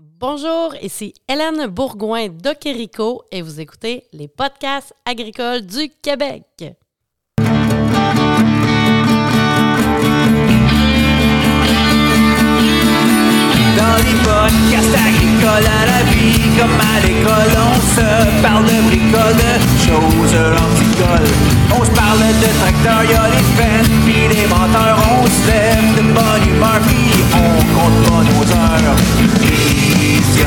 Bonjour, ici Hélène Bourgoin d'Okerico et vous écoutez les podcasts agricoles du Québec. Dans les podcasts agricoles à la vie, comme à l'école, on se parle de bricoles, de choses anticoles. On se parle de tracteurs, y'a les fans, pis les menteurs, on se lève de bonne humeur, pis on compte pas nos heures.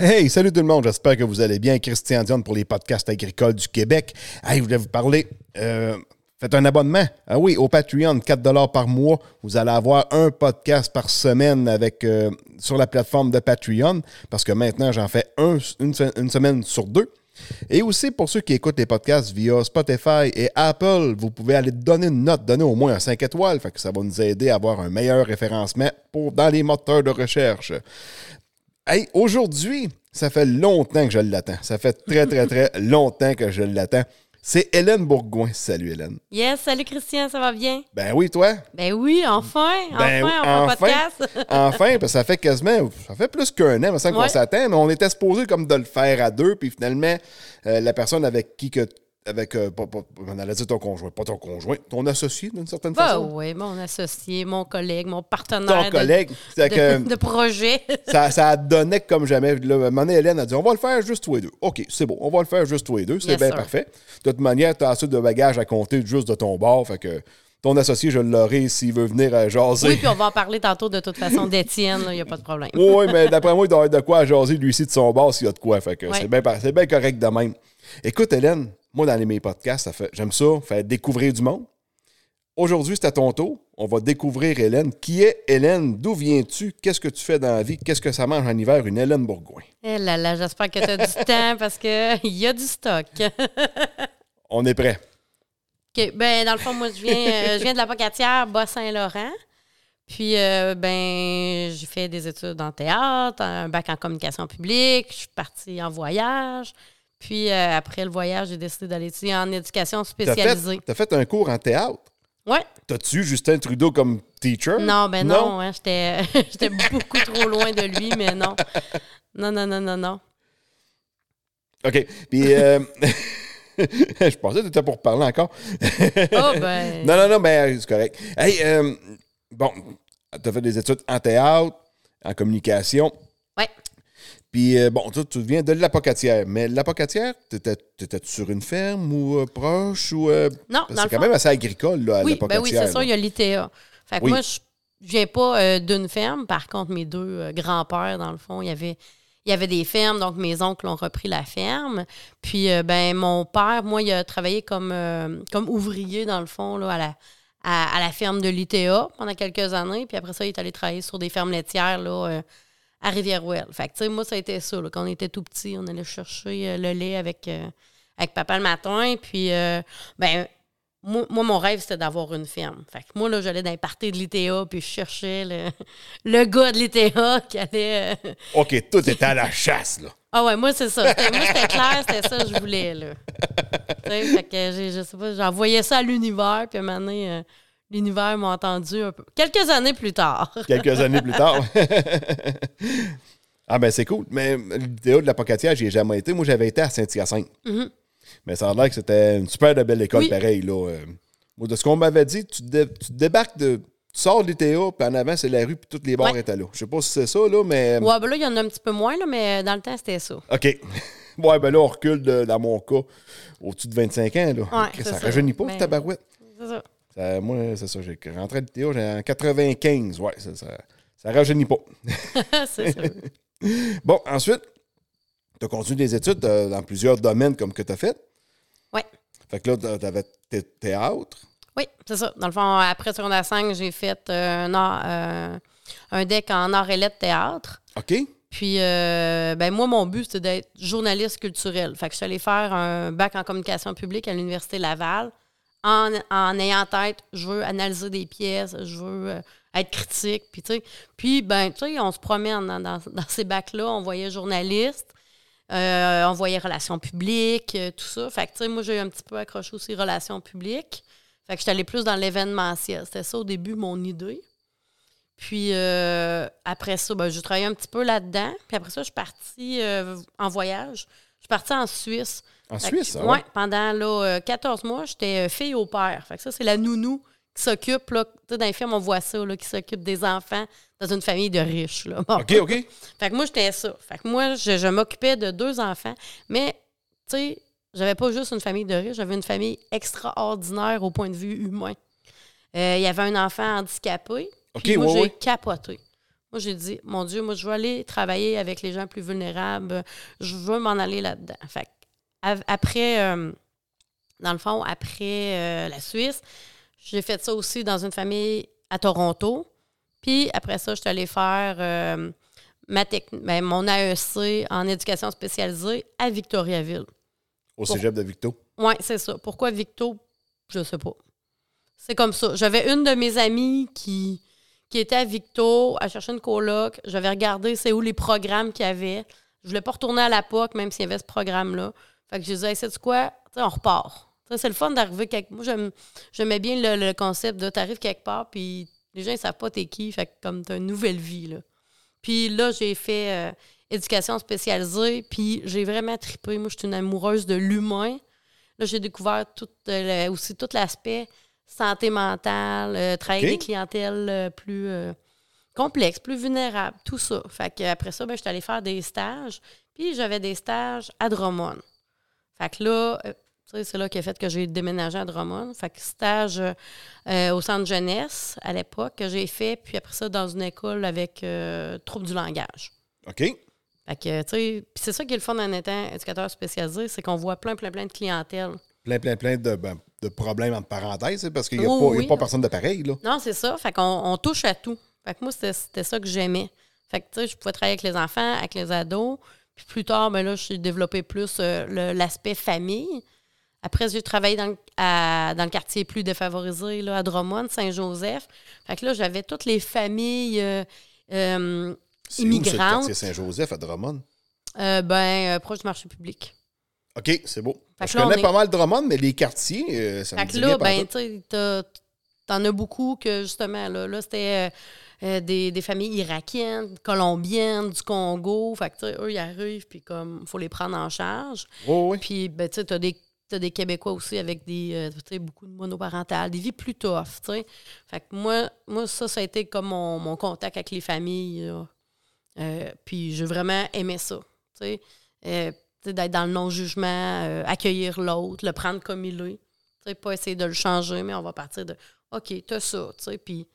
Hey, salut tout le monde, j'espère que vous allez bien. Christian Dion pour les podcasts agricoles du Québec. Hey, je voulais vous parler. euh, faites un abonnement. Ah oui, au Patreon, 4 par mois. Vous allez avoir un podcast par semaine avec euh, sur la plateforme de Patreon parce que maintenant, j'en fais un, une, se- une semaine sur deux. Et aussi, pour ceux qui écoutent les podcasts via Spotify et Apple, vous pouvez aller donner une note, donner au moins un 5 étoiles. Que ça va nous aider à avoir un meilleur référencement dans les moteurs de recherche. Hey, aujourd'hui, ça fait longtemps que je l'attends. Ça fait très, très, très longtemps que je l'attends. C'est Hélène Bourgoin. Salut, Hélène. Yes, salut Christian, ça va bien? Ben oui, toi? Ben oui, enfin, Ben enfin, on fait un podcast. enfin, parce que ça fait quasiment, ça fait plus qu'un an, me semble qu'on s'attend, mais on était supposé comme de le faire à deux, puis finalement, euh, la personne avec qui que, avec, euh, pas- pas- on allait dire ton conjoint, pas ton conjoint, ton associé d'une certaine Ben façon. oui, mon associé, mon collègue, mon partenaire Ton de- collègue. De, que- de projet. ça, ça donnait comme jamais. Là, à un moment donné, Hélène a dit on va le faire juste tous les deux. OK, c'est bon, on va le faire juste tous les deux. C'est Yes, bien sir. parfait. De toute manière, tu as assez de bagages à compter juste de ton bord. Fait que ton associé, je l'aurai s'il veut venir euh, jaser. Oui, puis on va en parler tantôt de toute façon d'Étienne, il n'y a pas de problème. Oui, mais d'après moi, il doit avoir de quoi à jaser lui ici de son bord s'il y a de quoi. Fait que Ouais. c'est bien bien correct de même. Écoute, Hélène, moi, dans les, mes podcasts, ça fait, j'aime ça, faire découvrir du monde. Aujourd'hui, c'est à ton tour. On va découvrir Hélène. Qui est Hélène? D'où viens-tu? Qu'est-ce que tu fais dans la vie? Qu'est-ce que ça mange en hiver? Une Hélène Bourgoin. Eh là là, j'espère que tu as du temps parce qu'il y a du stock. On est prêt. OK, ben, dans le fond, moi, je viens, euh, je viens de la Pocatière, Bas-Saint-Laurent. Puis, euh, ben, j'ai fait des études en théâtre, un bac en communication publique. Je suis partie en voyage. Puis, euh, après le voyage, j'ai décidé d'aller étudier en éducation spécialisée. t'as fait un cours en théâtre? Ouais. T'as-tu eu Justin Trudeau comme teacher? Non, ben non, hein, j'étais j'étais beaucoup trop loin de lui, mais non. Non, non, non, non, non. OK. Puis, euh, je pensais que t'étais pour parler encore. Oh, ben. non, non, non, mais c'est correct. Hey, euh, bon, t'as fait des études en théâtre, en communication. Ouais. Puis, euh, bon, toi, tu viens de l'Apocatière. Mais l'Apocatière, t'étais- t'étais-tu sur une ferme ou euh, proche? ou euh, Non, dans C'est quand fond- même assez agricole, là, Oui, l'Apocatière. ben oui, c'est ça, il y a l'ITA. Fait que Oui. moi, je viens pas d'une ferme. Par contre, mes deux grands-pères, dans le fond, il y avait. Il y avait des fermes, donc mes oncles ont repris la ferme. Puis, ben, mon père, moi, il a travaillé comme, comme ouvrier, dans le fond, là, à, la, à, à la ferme de l'ITA pendant quelques années. Puis après ça, il est allé travailler sur des fermes laitières là, à Rivière-Ouelle. Fait que, tu sais, moi, ça a été ça. là. Quand on était tout petit, on allait chercher euh, le lait avec, euh, avec papa le matin. Puis, euh, ben, moi, moi, mon rêve, c'était d'avoir une ferme. Fait que moi, là, j'allais dans les parties de l'ITA, puis je cherchais le, le gars de l'ITA qui allait. OK, tout était à la chasse, là. Ah ouais, moi, c'est ça. Moi, c'était clair, c'était ça que je voulais, là. Fait que je sais pas, j'envoyais ça à l'univers, puis à un moment donné, l'univers m'a entendu un peu. Quelques années plus tard. quelques années plus tard. ah ben c'est cool. Mais l'idéal de la Pocatière, j'y ai jamais été. Moi, j'avais été à Saint-Hyacinthe. Mais ça a l'air que c'était une super de belle école Oui. pareil. Là. Euh, moi, de ce qu'on m'avait dit, tu, dé- tu débarques de. Tu sors de l'ITA, puis en avant, c'est la rue, puis toutes les bars Ouais. étaient là. Je sais pas si c'est ça, là, mais. Ouais, ben là, il y en a un petit peu moins, là, mais dans le temps, c'était ça. OK. ouais, ben là, on recule de- dans mon cas au-dessus de 25 ans. Là. Ouais, ça ça. rajeunit pas, Mais- ta barouette. C'est ça. Ça, moi, c'est ça. J'ai rentré à l'ITA j'ai en 95. Ouais, ça, ça, ça rajeunit pas. c'est ça. Bon, ensuite, tu as continué des études euh, dans plusieurs domaines comme que tu as fait. Ouais. Fait que là, tu avais théâtre. Oui, c'est ça. Dans le fond, après secondaire 5, j'ai fait euh, un, art- euh, un deck en art et lettres théâtre. OK? Puis, euh, ben moi, mon but, c'était d'être journaliste culturel. Fait que je suis allée faire un bac en communication publique à l'Université Laval en, ayant en tête, je veux analyser des pièces, je veux euh, être critique. Puis, tu sais, puis, ben, tu sais, on se promène dans, ces bacs-là, on voyait journaliste, euh, on voyait relations publiques, euh, tout ça. Fait que, tu sais, moi, j'ai un petit peu accroché aussi relations publiques. Fait que j'étais allée plus dans l'événementiel. C'était ça au début, mon idée. Puis après ça, ben, j'ai travaillé un petit peu là-dedans. Puis après ça, je suis partie en voyage. Je suis partie en Suisse. En Fait Suisse, que, ah ouais, ouais? pendant là, euh, 14 mois, j'étais euh, fille au père. Fait que ça, c'est la nounou qui s'occupe, là, tu sais, dans les films, on voit ça, là, qui s'occupe des enfants dans une famille de riches. Là. Bon. OK, OK. Fait que moi, j'étais ça. Fait que moi, je, je m'occupais de deux enfants. Mais, tu sais, j'avais pas juste une famille de riches, j'avais une famille extraordinaire au point de vue humain. Euh, Il y avait un enfant handicapé. OK, moi, ouais, j'ai ouais. capoté. Moi, j'ai dit, mon Dieu, moi, je veux aller travailler avec les gens plus vulnérables. Je veux m'en aller là-dedans. Fait après, euh, dans le fond, après euh, la Suisse, j'ai fait ça aussi dans une famille à Toronto. Puis après ça, je suis allée faire euh, ma ben, mon AEC en éducation spécialisée à Victoriaville. Au cégep de Victo? Oui, c'est ça. Pourquoi Victo? Je sais pas. C'est comme ça. J'avais une de mes amies qui, qui était à Victo, à chercher une coloc. J'avais regardé c'est où les programmes qu'il y avait. Je voulais pas retourner à la POC, même s'il y avait ce programme-là. Fait que je disais, hey, sais-tu quoi? On repart. C'est le fun d'arriver quelque Moi, j'aime- j'aimais bien le, le concept de t'arrives quelque part, puis les gens, ils savent pas t'es qui. Fait que comme t'as une nouvelle vie, là. Puis là, j'ai fait euh, éducation spécialisée, puis j'ai vraiment trippé. Moi, je suis une amoureuse de l'humain. Là, j'ai découvert euh, aussi tout l'aspect santé mentale, euh, travailler avec des clientèles euh, plus euh, complexes, plus vulnérables, tout ça. Fait que après ça, ben, je suis allée faire des stages. Puis j'avais des stages à Drummond. Fait que là, tu sais, c'est là qui a fait que j'ai déménagé à Drummond. Fait que stage euh, au centre jeunesse à l'époque que j'ai fait, puis après ça, dans une école avec euh, troubles du langage. OK. Fait que, tu sais, c'est ça qui est le fun en étant éducateur spécialisé, c'est qu'on voit plein, plein, plein de clientèle. Plein, plein, plein de, ben, de problèmes entre parenthèses, parce qu'il n'y a, pas- y a pas personne de pareil, là. Non, c'est ça. Fait qu'on on touche à tout. Fait que moi, c'était ça que j'aimais. Fait que, tu sais, je pouvais travailler avec les enfants, avec les ados. Puis plus tard, ben là, j'ai développé plus euh, l'aspect famille. Après, j'ai travaillé dans, à- dans le quartier plus défavorisé, là, à Drummond, Saint-Joseph. Fait que là, j'avais toutes les familles euh, euh, où, le immigrantes. quartier Saint-Joseph à Drummond? ben, proche du marché public. OK, c'est beau. Je là, on connais est- pas mal Drummond, mais les quartiers, euh, ça me Fait dit que rien là, pantoute. ben, t'en as beaucoup que, justement, là, là c'était euh, euh, des, des familles irakiennes, colombiennes, du Congo. Fait que, eux, ils arrivent, puis comme, faut les prendre en charge. Oui, oui. Puis, ben, tu sais, t'as des, t'as des Québécois aussi avec des, euh, beaucoup de monoparentales, des vies plus tough, tu sais. Fait que moi, moi, ça, ça a été comme mon, mon contact avec les familles. Euh, puis j'ai vraiment aimé ça, tu sais. Euh, d'être dans le non-jugement, euh, accueillir l'autre, le prendre comme il est. Pas essayer de le changer, mais on va partir de OK, t'as ça, tu sais. Puis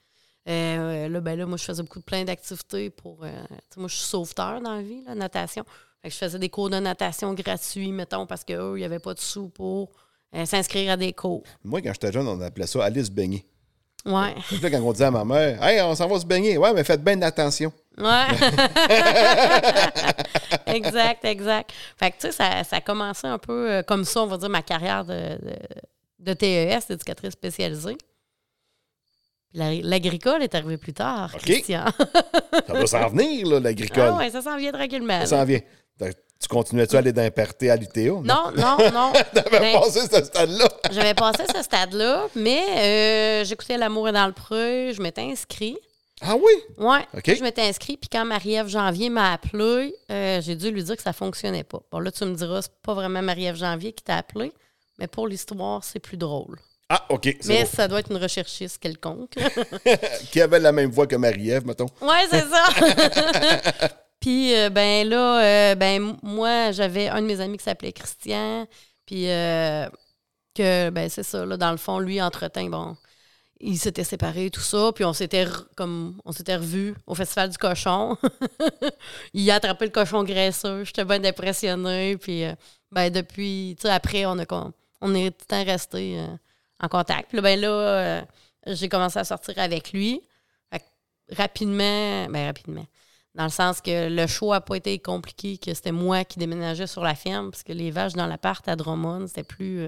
euh, là, ben là, moi, je faisais beaucoup de plein d'activités pour. euh, moi, je suis sauveteur dans la vie, la natation. Fait que je faisais des cours de natation gratuits, mettons, parce qu'eux, il n'y avait pas de sous pour euh, s'inscrire à des cours. Moi, quand j'étais jeune, on appelait ça aller se baigner. Ouais. Fait que là, quand on disait à ma mère, Hey, on s'en va se baigner. Ouais, mais faites bien attention. Ouais. exact, exact. Fait que, tu sais, ça, ça a commencé un peu euh, comme ça, on va dire, ma carrière de, de, de TES, d'éducatrice spécialisée. L'agricole est arrivé plus tard. Christian. Ça va s'en venir, là, l'agricole. Ah ouais, ça s'en vient tranquillement. Ça s'en vient. Tu continuais-tu à aller d'un party à l'UTA? Non, non, non. T'avais Ben, passé ce stade-là. J'avais passé ce stade-là, mais euh, j'écoutais L'amour est dans le pré, je m'étais inscrit. Ah oui? OK. je m'étais inscrit, puis quand Marie-Ève Janvier m'a appelé, euh, j'ai dû lui dire que ça fonctionnait pas. Bon, là, tu me diras, c'est pas vraiment Marie-Ève Janvier qui t'a appelé, mais pour l'histoire, c'est plus drôle. Ah, OK. Mais bon. ça doit être une recherchiste quelconque. Qui avait la même voix que Marie-Ève, mettons. ouais, c'est ça. puis, euh, ben là, euh, ben moi, j'avais un de mes amis qui s'appelait Christian, puis euh, que, ben c'est ça, là, dans le fond, lui, entre-temps, bon, il s'était séparé, tout ça, puis on s'était comme on s'était revus au Festival du Cochon. il a attrapé le cochon graisseux, j'étais bien impressionnée, puis euh, ben depuis, tu sais, après, on, a, on est tout le temps resté euh, en contact. Puis là, ben là, euh, j'ai commencé à sortir avec lui. Rapidement, ben rapidement. Dans le sens que le choix n'a pas été compliqué, que c'était moi qui déménageais sur la ferme, parce que les vaches dans l'appart à Drummond, c'était plus,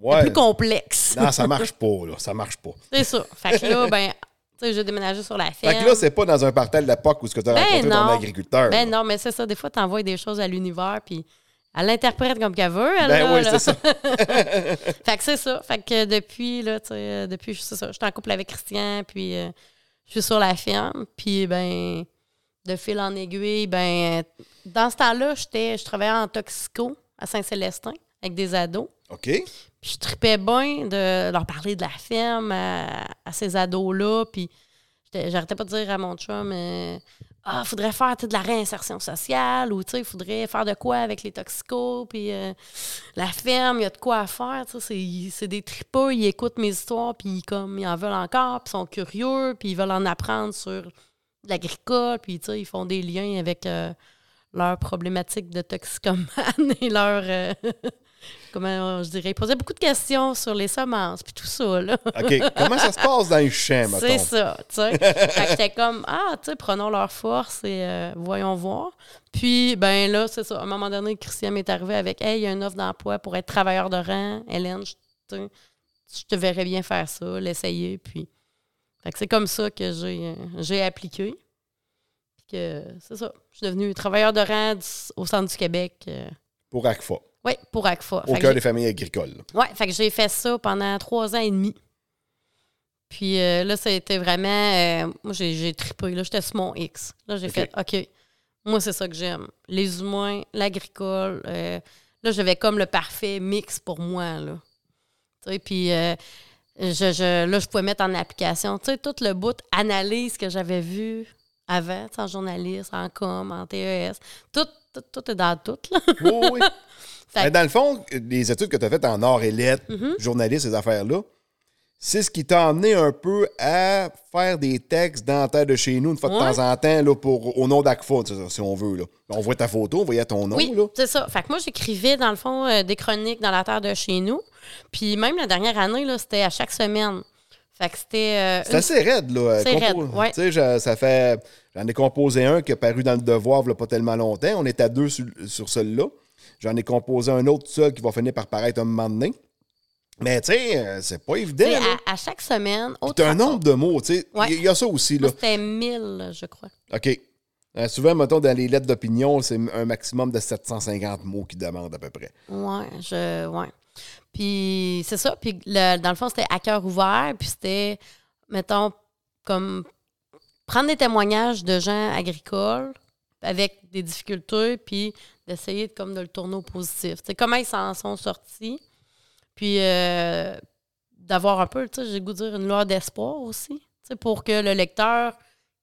Ouais. plus complexe. Non, ça marche pas, là. Ça marche pas. C'est ça. Fait que là, ben, tu sais, j'ai déménagé sur la ferme. Fait que là, c'est pas dans un partel d'époque où tu as Ben rencontré ton non. agriculteur. Ben là. non, mais c'est ça. Des fois, tu envoies des choses à l'univers, puis elle l'interprète comme qu'elle veut. Elle, Ben là, oui, c'est ça. fait que c'est ça. Fait que depuis, là, tu sais, euh, depuis, c'est ça. J'étais en couple avec Christian, puis euh, je suis sur la ferme. Puis, ben, de fil en aiguille, ben, dans ce temps-là, j'étais, je travaillais en toxico à Saint-Célestin avec des ados. OK. Puis je tripais bien de leur parler de la ferme à, à ces ados-là. Puis j'arrêtais pas de dire à mon chum euh, Ah, faudrait faire de la réinsertion sociale ou il faudrait faire de quoi avec les toxicos. Puis euh, la ferme, il y a de quoi à faire. C'est des tripeux, ils écoutent mes histoires, puis comme, ils en veulent encore, puis ils sont curieux, puis ils veulent en apprendre sur l'agricole, puis ils font des liens avec euh, leurs problématiques de toxicomane et leur. euh, comment je dirais, ils posaient beaucoup de questions sur les semences, puis tout ça, là. OK. Comment ça se passe dans les champs, mettons? C'est ça, tu sais. fait que j'étais comme, ah, tu sais, prenons leur force et euh, voyons voir. Puis, ben là, c'est ça. À un moment donné, Christian m'est arrivé avec, hey, il y a une offre d'emploi pour être travailleur de rang. Hélène, je, je te verrais bien faire ça, l'essayer. Puis, fait que c'est comme ça que j'ai, euh, j'ai appliqué. Puis que, c'est ça. Je suis devenue travailleur de rang au centre du Québec. euh, Pour ACFA, oui, pour ACFA. au cœur des familles agricoles. Ouais, fait que j'ai fait ça pendant trois ans et demi. Puis euh, là, ça a été vraiment. euh, moi, j'ai, trippé. Là, j'étais sur mon X. Là, j'ai fait OK. Moi, c'est ça que j'aime. Les humains, l'agricole. euh, là, j'avais comme le parfait mix pour moi. Là. Tu sais, puis euh, je, je- là, je pouvais mettre en application. Tu sais, tout le bout analyse que j'avais vu avant, tu sais, en journaliste, en com, en TES. Tout, tout, tout est dans tout. Là. Oui, oui. Ben, dans le fond, les études que tu as faites en art et lettres, Mm-hmm. journaliste, ces affaires-là, c'est ce qui t'a amené un peu à faire des textes dans la terre de chez nous, une fois de Ouais. temps en temps, là, pour, au nom d'ACFA, si on veut. Là. On voit ta photo, on voyait ton nom. Oui, Là. c'est ça. Fait que moi, j'écrivais, dans le fond, euh, des chroniques dans la terre de chez nous. Puis même la dernière année, là, c'était à chaque semaine. Fait que c'était... euh, C'est une- assez raide, là. C'est raide, ouais. Tu sais, je- ça fait. J'en ai composé un qui a paru dans le Devoir a pas tellement longtemps. On est à deux sur, sur celui-là. J'en ai composé un autre seul qui va finir par paraître un moment donné. Mais tu sais, euh, c'est pas évident. à, à chaque semaine, autre T'as un nombre de mots, tu sais. Il Ouais. y, y a ça aussi, là. C'était 1000, je crois. OK. Euh, souvent, mettons, dans les lettres d'opinion, c'est un maximum de 750 mots qui demandent à peu près. Ouais, je... Ouais. Puis c'est ça. Puis le- dans le fond, c'était à cœur ouvert. Puis c'était, mettons, comme prendre des témoignages de gens agricoles avec des difficultés, puis d'essayer de, comme de le tourner au positif. Comment ils s'en sont sortis. Puis euh, d'avoir un peu, j'ai goût de dire, une lueur d'espoir aussi. Pour que le lecteur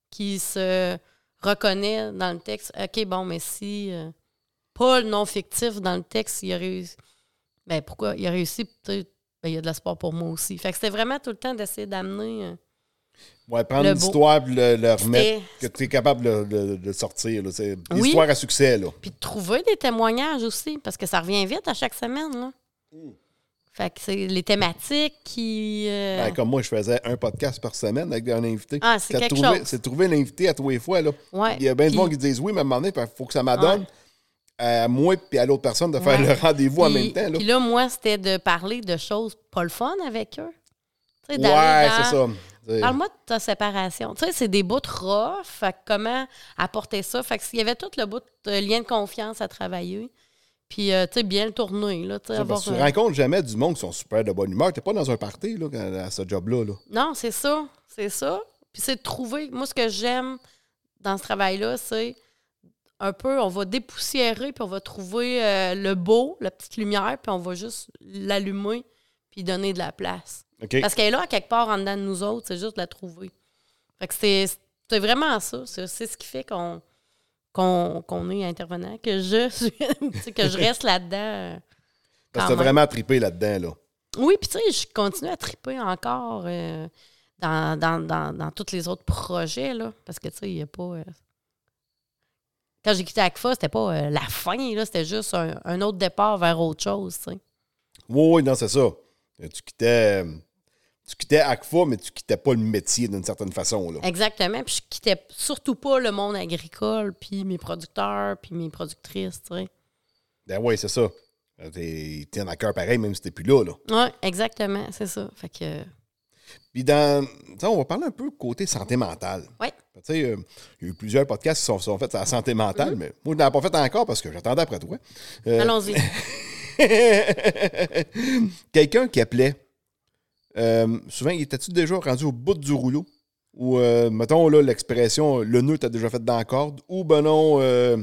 qui se reconnaît dans le texte, OK, bon, mais si euh, pas le non fictif dans le texte, il a réussi. Ben pourquoi? Il a réussi, ben, il y a de l'espoir pour moi aussi. Fait que c'était vraiment tout le temps d'essayer d'amener. euh, Ouais, prendre Le une beau. histoire et le, le remettre, que tu es capable de, de- de sortir. C'est une Oui. histoire à succès, là. Puis de trouver des témoignages aussi, parce que ça revient vite à chaque semaine. Là. Mm. Fait que c'est les thématiques qui. euh, Ben, comme moi, je faisais un podcast par semaine avec un invité. Ah, c'est de quelque trouver- chose. C'est de trouver l'invité à tous les fois. Là. Ouais, Il y a bien de puis- gens qui disent oui, mais à un moment donné, il faut que ça m'adonne à moi et à l'autre personne de faire Ouais. le rendez-vous en même temps. Là. Puis là, moi, c'était de parler de choses pas le fun avec eux. Tu sais, Ouais, c'est ça. Parle-moi de ta séparation. Tu sais, c'est des bouts rough. Fait que comment apporter ça? Fait que s'il y avait tout le bout de lien de confiance à travailler. Puis, euh, tu sais, bien le tourner. Là, tu avoir tu rencontres jamais du monde qui sont super de bonne humeur. T'es pas dans un party là, à ce job-là. Là. Non, c'est ça. C'est ça. Puis c'est de trouver. Moi, ce que j'aime dans ce travail-là, c'est un peu, on va dépoussiérer, puis on va trouver euh, le beau, la petite lumière, puis on va juste l'allumer, puis donner de la place. Parce qu'elle est là, quelque part, en dedans de nous autres, c'est juste de la trouver. Fait que c'est vraiment ça. C'est ce qui fait qu'on est intervenant, que je suis, que je reste là-dedans. euh, Parce que t'as vraiment trippé là-dedans. Là. Oui, puis tu sais, je continue à triper encore euh, dans, dans, dans, dans tous les autres projets, là. Parce que, tu sais, il n'y a pas... euh, Quand j'ai quitté ACFA, c'était pas euh, la fin, là. C'était juste un, un autre départ vers autre chose, tu sais. Oui, oui, non, c'est ça. Tu quittais, tu quittais ACFA, mais tu quittais pas le métier d'une certaine façon. Là. Exactement. Puis je quittais surtout pas le monde agricole, puis mes producteurs, puis mes productrices, tu sais. Ben oui, c'est ça. T'es t'es en cœur pareil, même si t'es plus là. là. Oui, exactement, c'est ça. Fait que, Puis dans. on va parler un peu côté santé mentale. oui, Tu sais, euh, il y a eu plusieurs podcasts qui sont, sont faits sur la santé mentale, mais moi, je n'en ai pas fait encore parce que j'attendais après toi. Euh, allons-y. Quelqu'un qui appelait, euh, souvent, il était-tu déjà rendu au bout du rouleau? Ou, euh, mettons, là, l'expression, le nœud t'a déjà fait dans la corde, ou ben non, euh,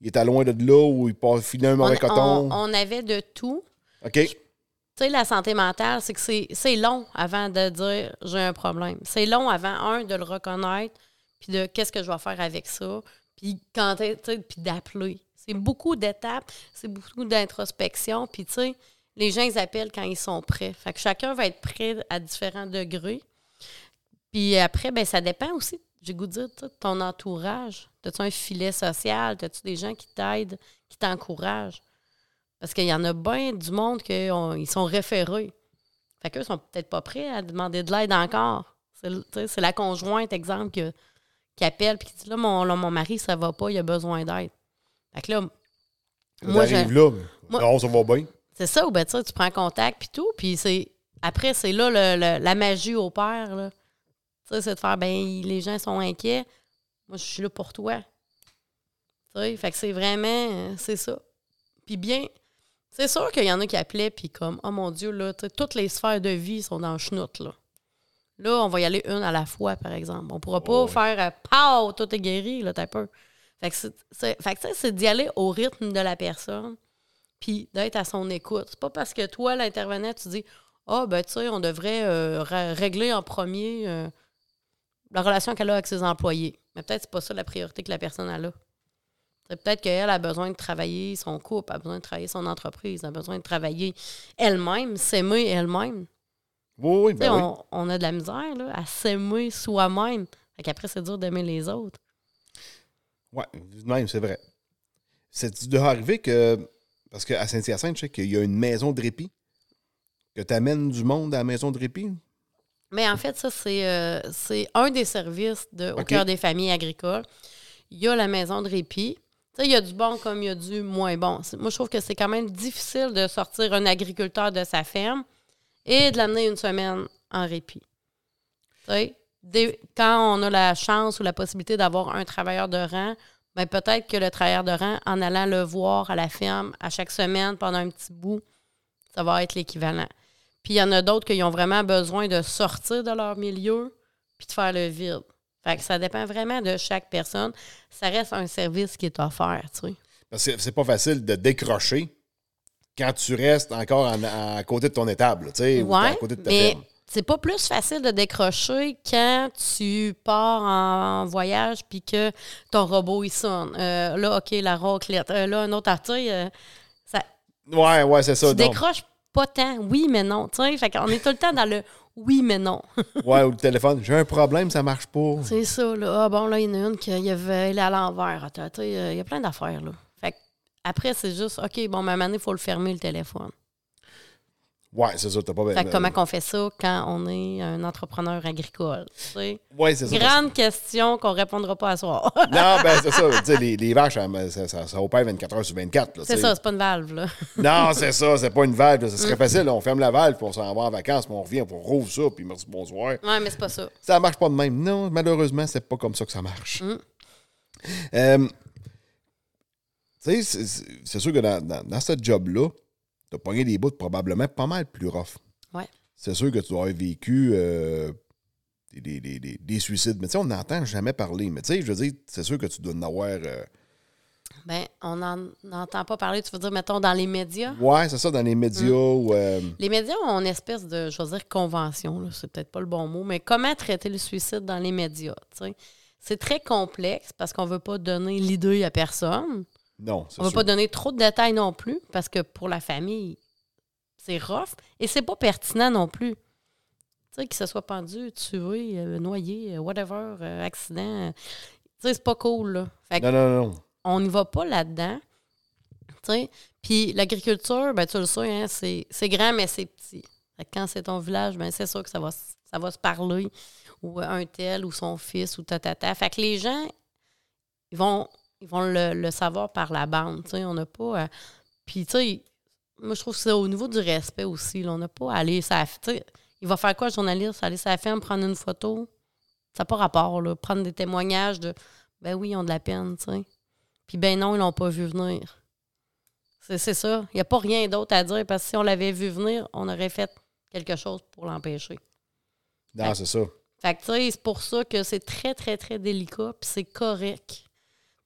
il était loin de là, ou il filer un On, mauvais coton? on- on avait de tout. OK? Tu sais, la santé mentale, c'est que c'est c'est long avant de dire j'ai un problème. C'est long avant, un, de le reconnaître, puis de qu'est-ce que je vais faire avec ça, puis quand puis d'appeler. C'est beaucoup d'étapes, c'est beaucoup d'introspection, puis tu sais, les gens, ils appellent quand ils sont prêts. Fait que chacun va être prêt à différents degrés. Puis après, ben ça dépend aussi, j'ai goût de dire, ton entourage. As-tu un filet social? As-tu des gens qui t'aident, qui t'encouragent? Parce qu'il y en a bien du monde qui sont référés. Fait qu'eux sont peut-être pas prêts à demander de l'aide encore. C'est la conjointe, exemple, qui appelle puis qui dit là mon, là, mon mari, ça va pas, il a besoin d'aide. Fait que là, moi, je- là, moi- non, ça va bien. C'est ça, ou ben, tu prends contact puis tout, puis c'est après c'est là le- le- la magie opère là. Tu sais, c'est de faire ben les gens sont inquiets, moi je suis là pour toi. Tu sais, fait que c'est vraiment euh, c'est ça. Puis bien, c'est sûr qu'il y en a qui appelaient puis comme oh mon dieu là, toutes les sphères de vie sont dans le chenoute là. Là, on va y aller une à la fois, par exemple. On pourra pas faire euh, Pow! Tout est guéri, là, t'as peur. Fait que fait c'est d'y aller au rythme de la personne puis d'être à son écoute. C'est pas parce que toi, l'intervenant, tu dis Ah, ben, tu sais, on devrait euh, régler en premier euh, la relation qu'elle a avec ses employés. Mais peut-être que c'est pas ça la priorité que la personne a là. C'est peut-être qu'elle a besoin de travailler son couple, a besoin de travailler son entreprise, a besoin de travailler elle-même, s'aimer elle-même. Oui, oui, ben oui. on, on a de la misère là, à s'aimer soi-même. Fait qu'après, c'est dur d'aimer les autres. Ouais, même, c'est vrai. C'est de arrivé que. Parce qu'à Saint-Hyacinthe, je sais qu'il y a une maison de répit. Que tu amènes du monde à la maison de répit? Mais en fait, ça, c'est euh, c'est un des services de, au cœur des familles agricoles. Il y a la maison de répit. Tu sais, il y a du bon comme il y a du moins bon. Moi, je trouve que c'est quand même difficile de sortir un agriculteur de sa ferme et de l'amener une semaine en répit. Tu sais, des- quand on a la chance ou la possibilité d'avoir un travailleur de rang, ben peut-être que le travailleur de rang, en allant le voir à la ferme à chaque semaine pendant un petit bout, ça va être l'équivalent. Puis il y en a d'autres qui ont vraiment besoin de sortir de leur milieu puis de faire le vide. Fait que ça dépend vraiment de chaque personne. Ça reste un service qui est offert, tu sais. Parce que c'est pas facile de décrocher quand tu restes encore en- à côté de ton étable, tu sais, ou à côté de ta mais ferme. C'est pas plus facile de décrocher quand tu pars en voyage puis que ton robot il sonne. Euh, là, OK, la raclette. Euh, là, un autre artille, euh, ça, Ouais, ouais, c'est ça. tu donc. décroches pas tant. Oui, mais non. Tu sais, fait qu'on est tout le temps dans le oui, mais non. Ouais, ou le téléphone. J'ai un problème, ça marche pas. C'est ça, là. Ah bon, là, il y en a une qui il avait, elle est à l'envers. Attends, tu sais, euh, il y a plein d'affaires, là. Fait après, c'est juste, OK, bon, moment donné, il faut le fermer, le téléphone. Ouais, c'est ça, t'as pas Fait que comment qu'on fait ça quand on est un entrepreneur agricole? tu sais? Ouais, c'est ça. Grande question qu'on répondra pas à soir. Non, ben c'est ça. Les, les vaches, ça, ça, ça, ça opère 24 heures sur 24. là, c'est ça, c'est pas une valve, là. Non, c'est ça, c'est pas une valve. là. Ce Mm. serait facile. là, On ferme la valve, puis on s'en va en vacances, puis on revient, puis on rouvre ça, puis merci, bonsoir. Ouais, mais c'est pas ça. Ça marche pas de même. Non, malheureusement, c'est pas comme ça que ça marche. Mm. Euh, tu sais, c'est- sûr que dans, dans, dans ce job-là, t'as pogné des bouts probablement pas mal plus rough. Ouais. C'est sûr que tu dois avoir vécu euh, des, des- des- des- des suicides. Mais tu sais, on n'entend jamais parler. Mais tu sais, je veux dire, c'est sûr que tu dois en avoir. euh, Ben, on n'en entend pas parler, tu veux dire, mettons, dans les médias? Ouais, c'est ça, dans les médias. Mm. ou, euh, Les médias ont une espèce de, je veux dire, convention, c'est peut-être pas le bon mot, mais comment traiter le suicide dans les médias, tu? C'est très complexe parce qu'on veut pas donner l'idée à personne. Non, On veut sûr. pas donner trop de détails non plus parce que pour la famille, c'est rough et c'est pas pertinent non plus. Tu sais, qu'il se soit pendu, tué, euh, noyé, euh, whatever, euh, accident. Tu sais, c'est pas cool, là. Fait que Non, non, non. on n'y va pas là-dedans. Tu sais, Puis l'agriculture, ben, tu le sais, hein, c'est grand, mais c'est petit. Fait que quand c'est ton village, ben c'est sûr que ça va, ça va se parler. Ou un tel, ou son fils, ou tatata. Fait que les gens, ils vont, ils vont le, le savoir par la bande. tu sais. On n'a pas. à- Puis, tu sais, moi, je trouve que c'est au niveau du respect aussi. là. on n'a pas à aller. Ça, il va faire quoi, le journaliste? Aller la ferme, prendre une photo? Ça n'a pas rapport, là. Prendre des témoignages de. Ben oui, ils ont de la peine, tu sais. Puis ben non, ils l'ont pas vu venir. C'est c'est ça. Il n'y a pas rien d'autre à dire parce que si on l'avait vu venir, on aurait fait quelque chose pour l'empêcher. Non, c'est ça. Fait que, tu sais, c'est pour ça que c'est très, très, très délicat, puis c'est correct.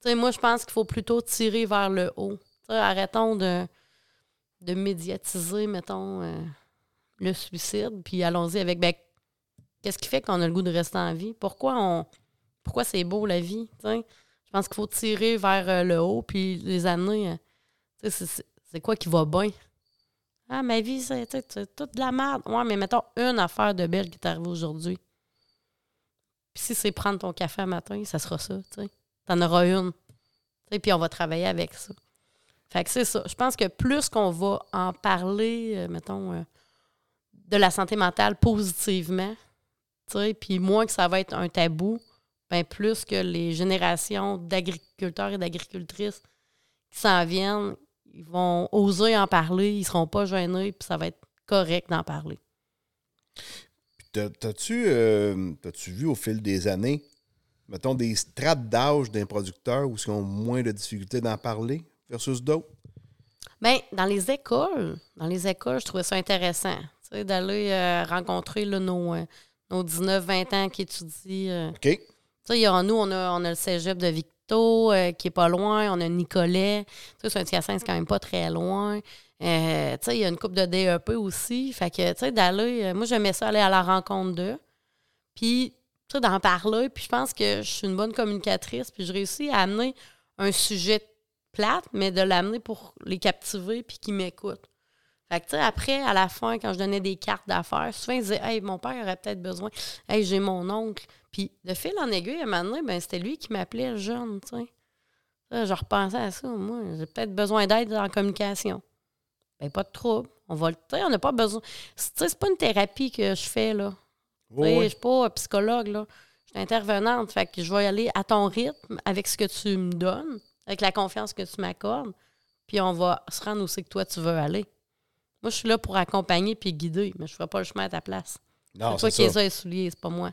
Tu sais, moi, je pense qu'il faut plutôt tirer vers le haut. Arrêtons de, de médiatiser, mettons, euh, le suicide, puis allons-y avec, ben, qu'est-ce qui fait qu'on a le goût de rester en vie? Pourquoi on... Pourquoi c'est beau, la vie? Je pense qu'il faut tirer vers euh, le haut, puis les amener... euh, c'est- quoi qui va bien? Ah, ma vie, c'est toute de la merde. Ouais, mais mettons une affaire de belle qui est arrivée aujourd'hui. Puis si c'est prendre ton café un matin, ça sera ça, tu sais. T'en auras une. Sais, puis on va travailler avec ça. Fait que c'est ça. Je pense que plus qu'on va en parler, euh, mettons, euh, de la santé mentale positivement, puis moins que ça va être un tabou, ben plus que les générations d'agriculteurs et d'agricultrices qui s'en viennent, ils vont oser en parler, ils seront pas gênés, puis ça va être correct d'en parler. Euh, t'as-tu vu au fil des années, mettons, des strates d'âge d'un producteur où ils ont moins de difficultés d'en parler versus d'autres? Bien, dans les écoles, dans les écoles, je trouvais ça intéressant. D'aller euh, rencontrer là, nos, euh, nos 19-20 ans qui étudient. euh. OK? Tu sais, il y a- nous, on a, on a le cégep de Victo euh, qui est pas loin. On a Nicolet. Tu sais, Saint-Hyacinthe, c'est quand même pas très loin. Euh, tu sais, il y a une coupe de DEP aussi. Fait que, tu sais, d'aller... euh, moi, j'aimais ça aller à la rencontre d'eux. Puis, d'en parler. Puis, je pense que je suis une bonne communicatrice. Puis, je réussis à amener un sujet plate, mais de l'amener pour les captiver puis qu'ils m'écoutent. Fait que, tu sais, après, à la fin, quand je donnais des cartes d'affaires, souvent, ils disaient Hey, mon père aurait peut-être besoin. Hey, j'ai mon oncle. Puis, de fil en aiguille, à un moment donné, ben, c'était lui qui m'appelait jeune, tu sais. Je repensais à ça. Moi, j'ai peut-être besoin d'aide en communication. Ben, pas de trouble. On va le. On n'a pas besoin. Tu sais, c'est pas une thérapie que je fais, là. Oui, Je oui. suis pas psychologue, là. Je suis intervenante. Fait que je vais y aller à ton rythme, avec ce que tu me donnes, avec la confiance que tu m'accordes. Puis on va se rendre où c'est que toi, tu veux aller. Moi, je suis là pour accompagner puis guider, mais je ne ferai pas le chemin à ta place. Non, c'est toi qui ça. les as souliers, c'est pas moi.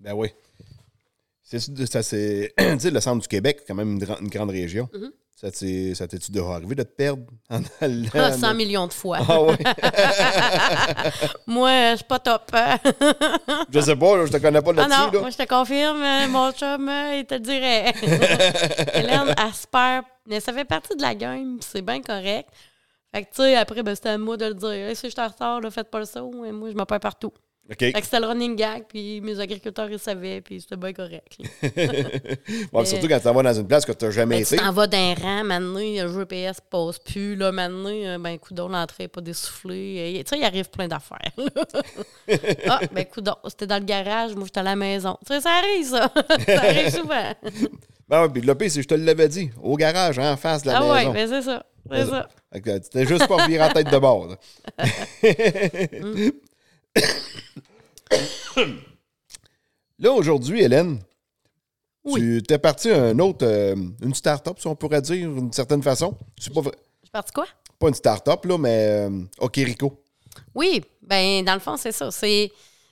Ben oui. C'est ça, c'est. tu sais, le centre du Québec, quand même une, gra- une grande région. Mhm. T'est ça t'es-tu déjà arrivé de te perdre en allant- Ah, 100 millions de fois. Ah oui. moi, je suis pas top. hein. Je sais pas, je te connais pas Ah là-dessus. non, là. moi, je te confirme, euh, mon chum, euh, il te dirait. Hélène, elle se perd. Mais ça fait partie de la game, c'est bien correct. Fait que, tu sais, après, ben, c'était à moi de le dire. Hey, si je en retard, faites pas le saut. Et moi, je me perds partout. OK. Fait que c'était le running gag, puis mes agriculteurs, ils savaient, puis c'était bien correct. Ouais, Surtout quand tu vas dans une place que tu n'as jamais Ben, tu été. t'en vas d'un rang, maintenant, le GPS passe plus. Là, maintenant, euh, ben, coudon, l'entrée n'est pas dessoufflée. Et, Tu sais, il arrive plein d'affaires. ah, ben, coudon, c'était dans le garage, moi, j'étais à la maison. Tu sais, ça arrive, ça. ça arrive souvent. Ben ouais, puis le pire, c'est je te l'avais dit, au garage, en face de la ah, ouais, maison. ben, c'est ça. C'est ça. Fait que tu t'es juste pas reviré en tête de bord. Là. Aujourd'hui, Hélène, Oui. tu t'es parti à un autre, euh, une start-up, si on pourrait dire, d'une certaine façon. C'est pas, vrai- Je suis parti quoi? pas une start-up, là, mais euh, Okiriko. Oui, ben dans le fond, c'est ça. C'est,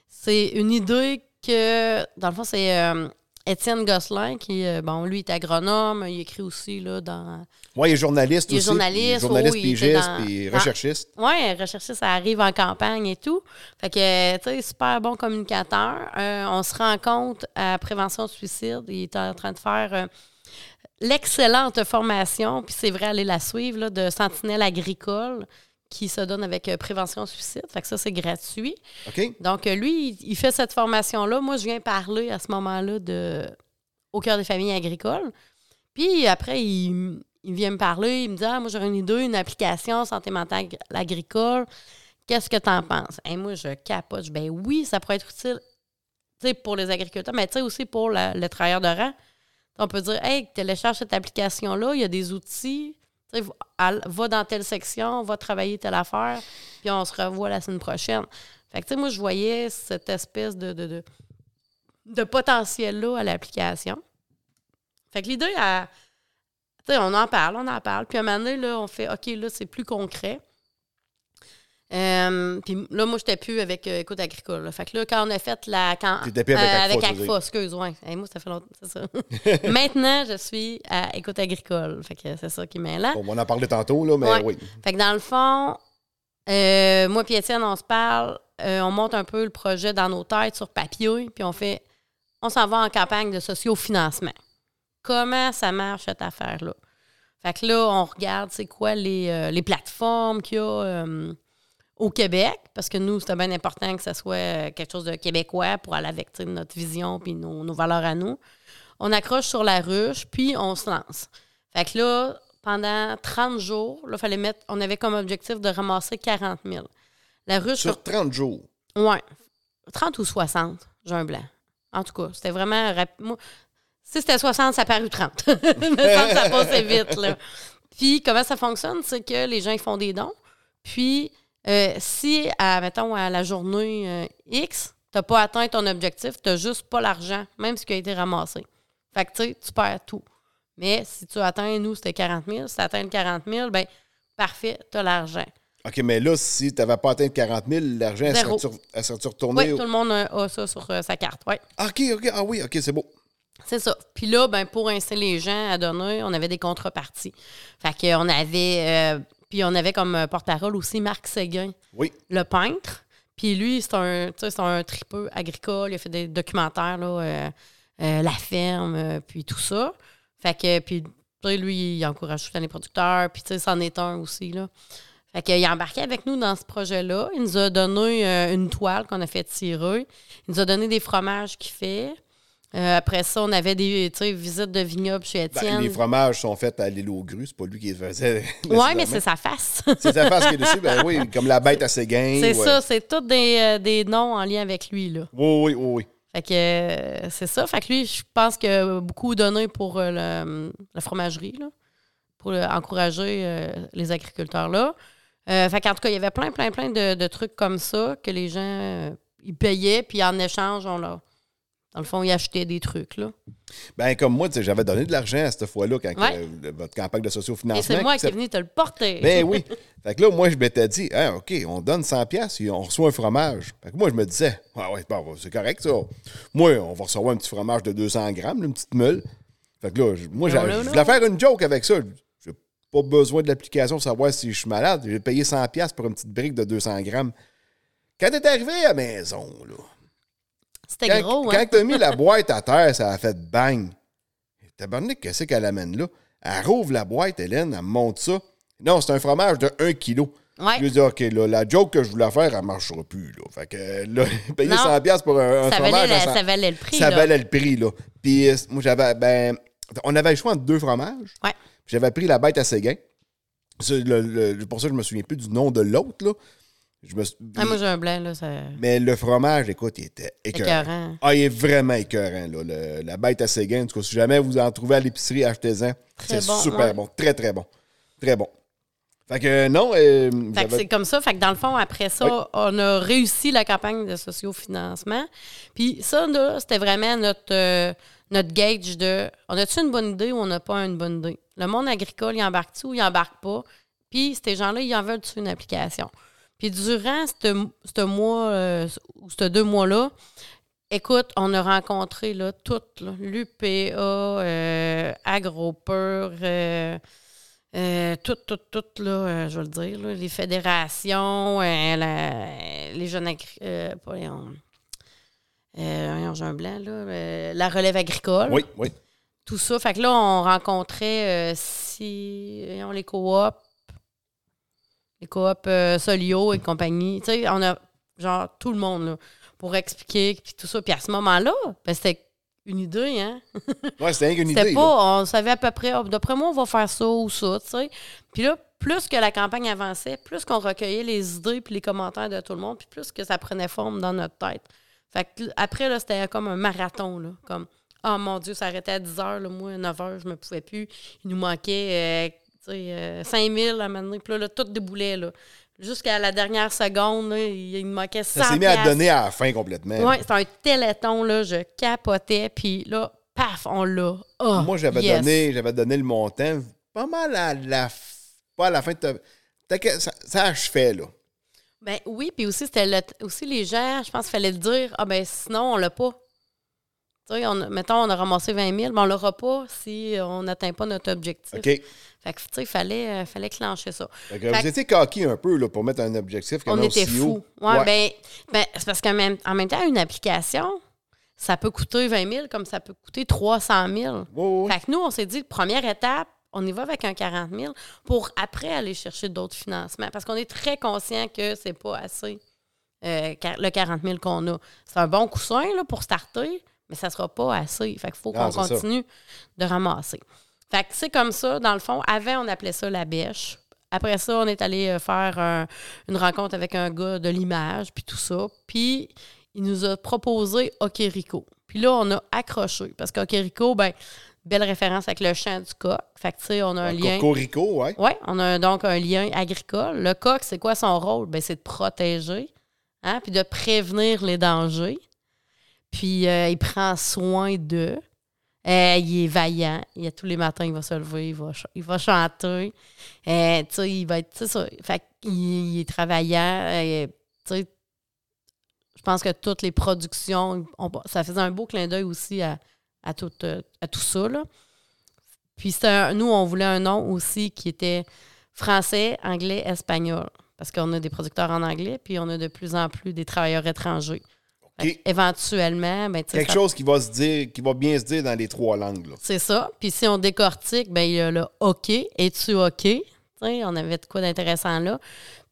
c'est une idée que, dans le fond, c'est euh, Étienne Gosselin qui, euh, bon, lui, est agronome. Il écrit aussi là, dans. Oui, il est journaliste Il est aussi. journaliste, journaliste, oh, pigiste, dans- puis recherchiste. Oui, rechercher, ça arrive en campagne et tout. Fait que, tu sais, super bon communicateur. Euh, on se rend compte à Prévention Suicide. Il est en train de faire euh, l'excellente formation, puis c'est vrai, aller la suivre, là, de Sentinelle agricole qui se donne avec euh, Prévention Suicide. Fait que ça, c'est gratuit. OK? Donc, euh, lui, il, il fait cette formation-là. Moi, je viens parler à ce moment-là de au cœur des familles agricoles. Puis après, il, il vient me parler. Il me dit Ah, moi, j'aurais une idée, une application santé mentale agri- agricole. Qu'est-ce que tu en penses? Et moi, je capote. Ben oui, ça pourrait être utile pour les agriculteurs, mais tu sais aussi pour la- le travailleur de rang. On peut dire Hey, télécharge cette application-là, il y a des outils. Va dans telle section, va travailler telle affaire, puis on se revoit la semaine prochaine. Fait que, tu sais, moi, je voyais cette espèce de, de, de, potentiel-là à l'application. Fait que l'idée, tu on en parle, on en parle. Puis à un moment donné, là, on fait, OK, là, c'est plus concret. Euh, puis là, moi, j'étais plus avec euh, Écoute Agricole. là. Fait que là, quand on a fait la. Quand, avec tu veux Agfa, excuse, ouais. Hey, moi, ça fait longtemps, c'est ça. Maintenant, je suis à Écoute Agricole. Fait que c'est ça qui m'est là. Bon, on en a parlé tantôt, là, mais Ouais. oui. Fait que dans le fond, euh, moi et Étienne, on se parle, euh, on monte un peu le projet dans nos têtes sur papier, puis on fait, on s'en va en campagne de sociofinancement. Comment ça marche cette affaire-là? Fait que là, on regarde c'est quoi les, euh, les plateformes qu'il y a euh, au Québec, parce que nous, c'était bien important que ça soit euh, quelque chose de québécois pour aller avec notre vision puis nos, nos valeurs à nous. On accroche sur la ruche, puis on se lance. Fait que là, pendant 30 jours, là, fallait mettre, on avait comme objectif de ramasser 40 000. La ruche, Sur 30 jours? Ouais. 30 ou 60, j'ai un blanc. En tout cas, c'était vraiment rapide. Si c'était 60, ça a paru 30. Il me semble que ça passait vite, là. Puis, comment ça fonctionne? C'est que les gens, ils font des dons. Puis, euh, si, à, mettons, à la journée euh, X, tu n'as pas atteint ton objectif, tu n'as juste pas l'argent, même ce qui a été ramassé. Fait que, tu sais, tu perds tout. Mais si tu atteins, nous, c'était 40 000. Si tu atteins le 40 000, ben parfait, tu as l'argent. OK, mais là, si tu n'avais pas atteint le 40 000, l'argent, elle serait-tu retournée? Oui, au- tout le monde a, a ça sur euh, sa carte. Ouais. OK, OK, ah oui, OK, c'est beau. C'est ça. Puis là, ben, pour inciter les gens à donner, on avait des contreparties. Fait qu'on avait. Puis on avait comme euh, porte-parole aussi Marc Séguin, Oui. le peintre. Puis lui, c'est un, un tripeux agricole. Il a fait des documentaires, là, euh, euh, La ferme, euh, puis tout ça. Fait que, puis, lui, il encourage tout les producteurs. Puis, tu sais, c'en est un aussi, là. Fait qu'il a embarqué avec nous dans ce projet-là. Il nous a donné une toile qu'on a fait tirer. Il nous a donné des fromages qu'il fait. Euh, après ça, on avait des visites de vignobles chez Ben, Étienne. les fromages sont faits à l'île aux grues, c'est pas lui qui les faisait. oui, mais c'est sa face. C'est sa face qui est dessus, ben oui, comme la bête à Séguin. c'est ouais. ça, c'est tous des, euh, des noms en lien avec lui, là. Oui, oui, oui, oui. Fait que euh, c'est ça. Fait que lui, je pense qu'il a beaucoup donné pour le- la fromagerie, là, pour encourager les agriculteurs là. Euh, fait qu'en tout cas, il y avait plein, plein, plein de, de trucs comme ça que les gens ils payaient, puis en échange, on leur. Dans le fond, ils achetaient des trucs, là. Ben, comme moi, j'avais donné de l'argent à cette fois-là quand Ouais. euh, votre campagne de Et sociofinancement. c'est moi qui est venu te le porter. Ben oui. Fait que là, moi, je m'étais dit, Ah, OK, on donne 100 pièces et on reçoit un fromage. Fait que moi, je me disais, ah ouais, bon, c'est correct, ça. Moi, on va recevoir un petit fromage de 200 grammes, une petite meule. Fait que là, moi, j'ai- Non, non, je voulais faire une joke avec ça. J'ai pas besoin de l'application pour savoir si je suis malade. J'ai payé 100 pièces pour une petite brique de 200 grammes. Quand t'es arrivé à la maison, là, C'était quand, gros, quand hein? t'as mis la boîte à terre, ça a fait bang. Tabarnak, qu'est-ce qu'elle amène là? Elle rouvre la boîte, Hélène, elle me montre ça. Non, c'est un fromage de 1 kg. Ouais. Je lui ai dit, OK, là, la joke que je voulais faire, elle ne marchera plus. Là. Fait que là, payer Non. 100$ piastres pour un, un Ça fromage. valait, la- à 100 ça valait le prix, Ça là. valait le prix, là. Puis euh, moi, j'avais, ben, on avait le choix entre deux fromages. Ouais. J'avais pris la bête à Séguin. C'est le- le- pour ça, je me souviens plus du nom de l'autre, là. Je me suis- Ah, moi, j'ai un blanc, là. Ça... Mais le fromage, écoute, il était écœurant. Écœurant. Ah, il est vraiment écœurant, là. le- la bête à Séguin. En tout cas, si jamais vous en trouvez à l'épicerie, achetez-en. C'est bon, super ouais. bon. Très, très bon. Très bon. Fait que euh, non, euh, Fait que c'est comme ça. Fait que dans le fond, après ça, Oui. on a réussi la campagne de sociofinancement. Puis ça, là, c'était vraiment notre, euh, notre gauge de on a-tu une bonne idée ou on n'a pas une bonne idée? Le monde agricole, il embarque-tu ou il embarque pas? Puis ces gens-là, ils en veulent-tu une application? Puis durant ce mois, euh, ou ces deux mois-là, écoute, on a rencontré là, toutes, l'UPA, euh, AgroPur, euh, euh, tout, tout, tout, là, euh, je vais le dire, là, les fédérations, euh, la- les jeunes agri- pas les- voyons, j'ai un blanc, là, la relève agricole, Oui, oui. tout ça. Fait que là, on rencontrait si, voyons, les coops, les coops euh, Solio et compagnie. Tu sais, on a genre tout le monde là, pour expliquer puis tout ça. Puis à ce moment-là, ben, c'était une idée, hein? Ouais, c'était rien qu'une C'était idée. là. pas, on savait à peu près, Ah, d'après moi, on va faire ça ou ça, tu sais. Puis là, plus que la campagne avançait, plus qu'on recueillait les idées puis les commentaires de tout le monde, puis plus que ça prenait forme dans notre tête. Fait que après, là, c'était comme un marathon, là. Comme, oh mon Dieu, ça arrêtait à 10 heures, là, moi, à 9 heures, je me pouvais plus. Il nous manquait, euh, euh, 5 000 à un moment donné. Puis là, là, tout déboulait, là. Jusqu'à la dernière seconde, là, il, me manquait 100 Ça s'est mis à donner à la fin complètement. Ouais, c'était un téléthon, là. Je capotais. Puis là, paf, on l'a. Ah, Moi, j'avais yes. donné, j'avais donné le montant pas mal à la pas à la fin de ta- ça, ça achevait, là. Ben oui, puis aussi, c'était le- aussi les gens, je pense qu'il fallait le dire, ah ben sinon, on l'a pas. On, mettons, on a ramassé 20 000, mais on l'aura pas si on n'atteint pas notre objectif. OK. Fait que, tu sais, il fallait, euh, fallait clencher ça. Fait que Fait vous que- étiez coquille un peu là, pour mettre un objectif quand on était aussi haut. fous. Ouais, ben, ben, c'est parce qu'en même, en même temps, une application, ça peut coûter 20 000 comme ça peut coûter 300 000. Ouais, ouais, ouais. Fait que nous, on s'est dit, première étape, on y va avec un 40 000 pour après aller chercher d'autres financements. Parce qu'on est très conscient que c'est pas assez, euh, le 40 000 qu'on a. C'est un bon coussin là, pour starter, mais ça sera pas assez. Fait qu'il faut Non, qu'on ça. continue de ramasser. Fait que c'est comme ça, dans le fond. Avant, on appelait ça la bêche. Après ça, on est allé euh, faire un- une rencontre avec un gars de l'image, puis tout ça. Puis, il nous a proposé Okerico. Puis là, on a accroché. Parce qu'Okerico, ben, belle référence avec le champ du coq. Fait que, tu sais, on a un lien. Cocorico, ouais. Oui, on a donc un lien agricole. Le coq, c'est quoi son rôle? Ben, c'est de protéger, hein, puis de prévenir les dangers. Puis euh, il prend soin d'eux. Euh, il est vaillant. Il, tous les matins, il va se lever, il va, chanter. Euh, il va être. ça. Fait il est travaillant. je pense que toutes les productions, on- ça faisait un beau clin d'œil aussi à, tout, ça. Là. Puis nous, on voulait un nom aussi qui était français, anglais, espagnol. Parce qu'on a des producteurs en anglais, puis on a de plus en plus des travailleurs étrangers. Fait OK. que Éventuellement, ben, tu sais, Quelque ça- chose qui va se dire, qui va bien se dire dans les trois langues. Là. c'est ça. Puis si on décortique, ben il y a le OK. Es-tu OK? Tu sais, on avait de quoi d'intéressant là.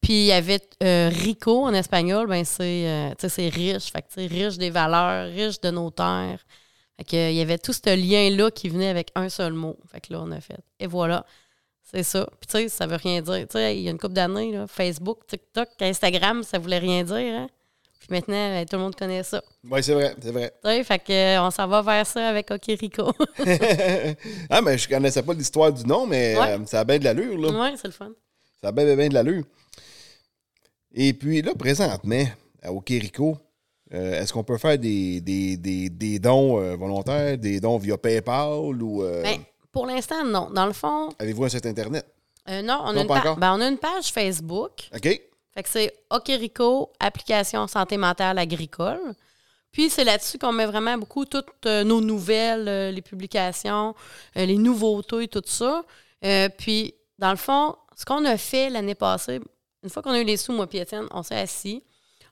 Puis il y avait euh, Rico en espagnol, ben c'est euh, c'est riche. Fait que, riche des valeurs, riche de nos terres. Fait que, il y avait tout ce lien-là qui venait avec un seul mot. Fait que là, on a fait. Et voilà. C'est ça. Puis tu sais, ça veut rien dire. Tu sais, il y a une couple d'années, là, Facebook, TikTok, Instagram, ça voulait rien dire. Hein? Puis maintenant, ben, tout le monde connaît ça. Oui, c'est vrai, c'est vrai. Sais, fait que, euh, on s'en va vers ça avec OK Rico. ah, mais je connaissais pas l'histoire du nom, mais Ouais. euh, ça a bien de l'allure, là. ouais, c'est le fun. Ça a bien, bien, bien de l'allure. Et puis là, présentement, à Okerico, euh, est-ce qu'on peut faire des, des, des, des dons euh, volontaires, des dons via PayPal ou euh, Ben, pour l'instant, non. Dans le fond, avez-vous un site Internet? non, on, Non, a une pa- ben, on a une page Facebook. OK? Fait que c'est Okerico, application santé mentale agricole. Puis c'est là-dessus qu'on met vraiment beaucoup toutes euh, nos nouvelles, euh, les publications, euh, les nouveautés, tout ça. Puis, dans le fond, ce qu'on a fait l'année passée, une fois qu'on a eu les sous, moi on s'est assis.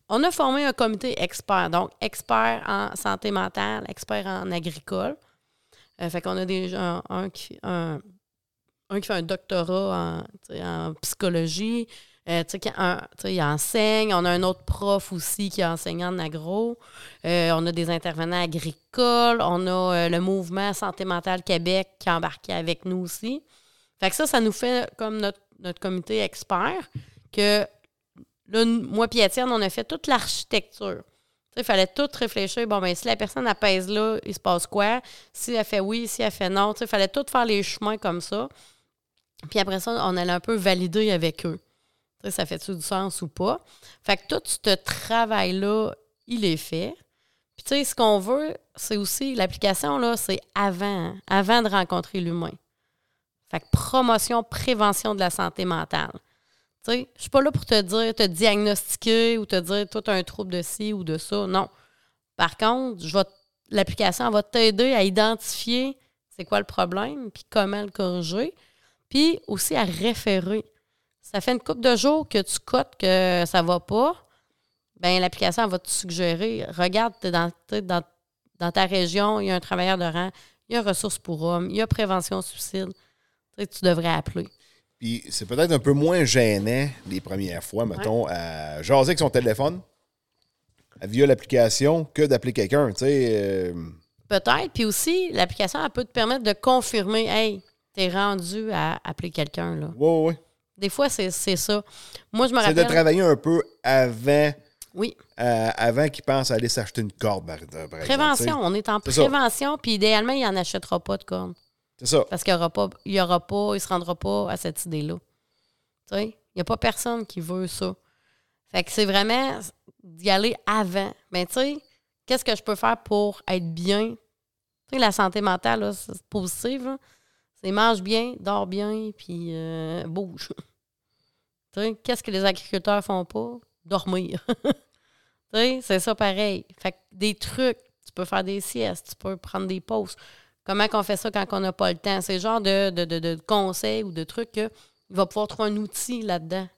On a formé un comité expert, donc expert en santé mentale, expert en agricole. Fait qu'on a déjà un, un qui, un, qui fait un doctorat en psychologie, euh, tu sais, il enseigne. On a un autre prof aussi qui est enseignant en agro. Euh, on a des intervenants agricoles. On a euh, le mouvement Santé mentale Québec qui a embarqué avec nous aussi. Fait que ça, ça nous fait comme notre, notre comité expert que là, moi et Étienne, on a fait toute l'architecture. Il fallait tout réfléchir. Bon, ben si la personne apaise là, il se passe quoi? Si elle fait oui, si elle fait non. Il fallait tout faire les chemins comme ça. Puis après ça, on allait un peu valider avec eux. Ça fait-tu du sens ou pas? Fait que tout ce travail-là, il est fait. Puis tu sais, ce qu'on veut, c'est aussi, l'application, là, c'est avant, hein, avant de rencontrer l'humain. Fait que promotion, prévention de la santé mentale. Tu sais, je suis pas là pour te dire, te diagnostiquer ou te dire, toi, tu as un trouble de ci ou de ça. Non. Par contre, je l'application va t'aider à identifier c'est quoi le problème, puis comment le corriger, puis aussi à référer. Ça fait une couple de jours que tu cotes que ça va pas, ben l'application va te suggérer, regarde, dans, dans, dans ta région, il y a un travailleur de rang, il y a ressources pour hommes, il y a prévention suicide. Tu devrais appeler. Puis c'est peut-être un peu moins gênant les premières fois, mettons, à jaser avec son téléphone via l'application que d'appeler quelqu'un. Tu sais, euh, Peut-être. Puis aussi, l'application, elle peut te permettre de confirmer Hey, t'es rendu à appeler quelqu'un. là. ouais, ouais, ouais. Des fois, c'est ça. Moi, je me C'est de rappelle. travailler un peu avant, Oui, euh, avant qu'il pense à aller s'acheter une corde, par, exemple, prévention. On est en prévention, puis idéalement, il n'en achètera pas de cornes. C'est ça. Parce qu'il y aura pas, il aura pas, il se rendra pas à cette idée-là. Tu sais, il n'y a pas personne qui veut ça. Fait que c'est vraiment d'y aller avant. Mais tu sais, qu'est-ce que je peux faire pour être bien? Tu sais, la santé mentale, c'est positive. C'est mange bien, dors bien, puis euh, bouge. tu sais, qu'est-ce que les agriculteurs font pas? Dormir. tu sais, c'est ça pareil. Fait que des trucs, tu peux faire des siestes, tu peux prendre des pauses. Comment qu'on fait ça quand on n'a pas le temps? C'est le genre de, de, de- de conseils ou de trucs que il va pouvoir trouver un outil là-dedans.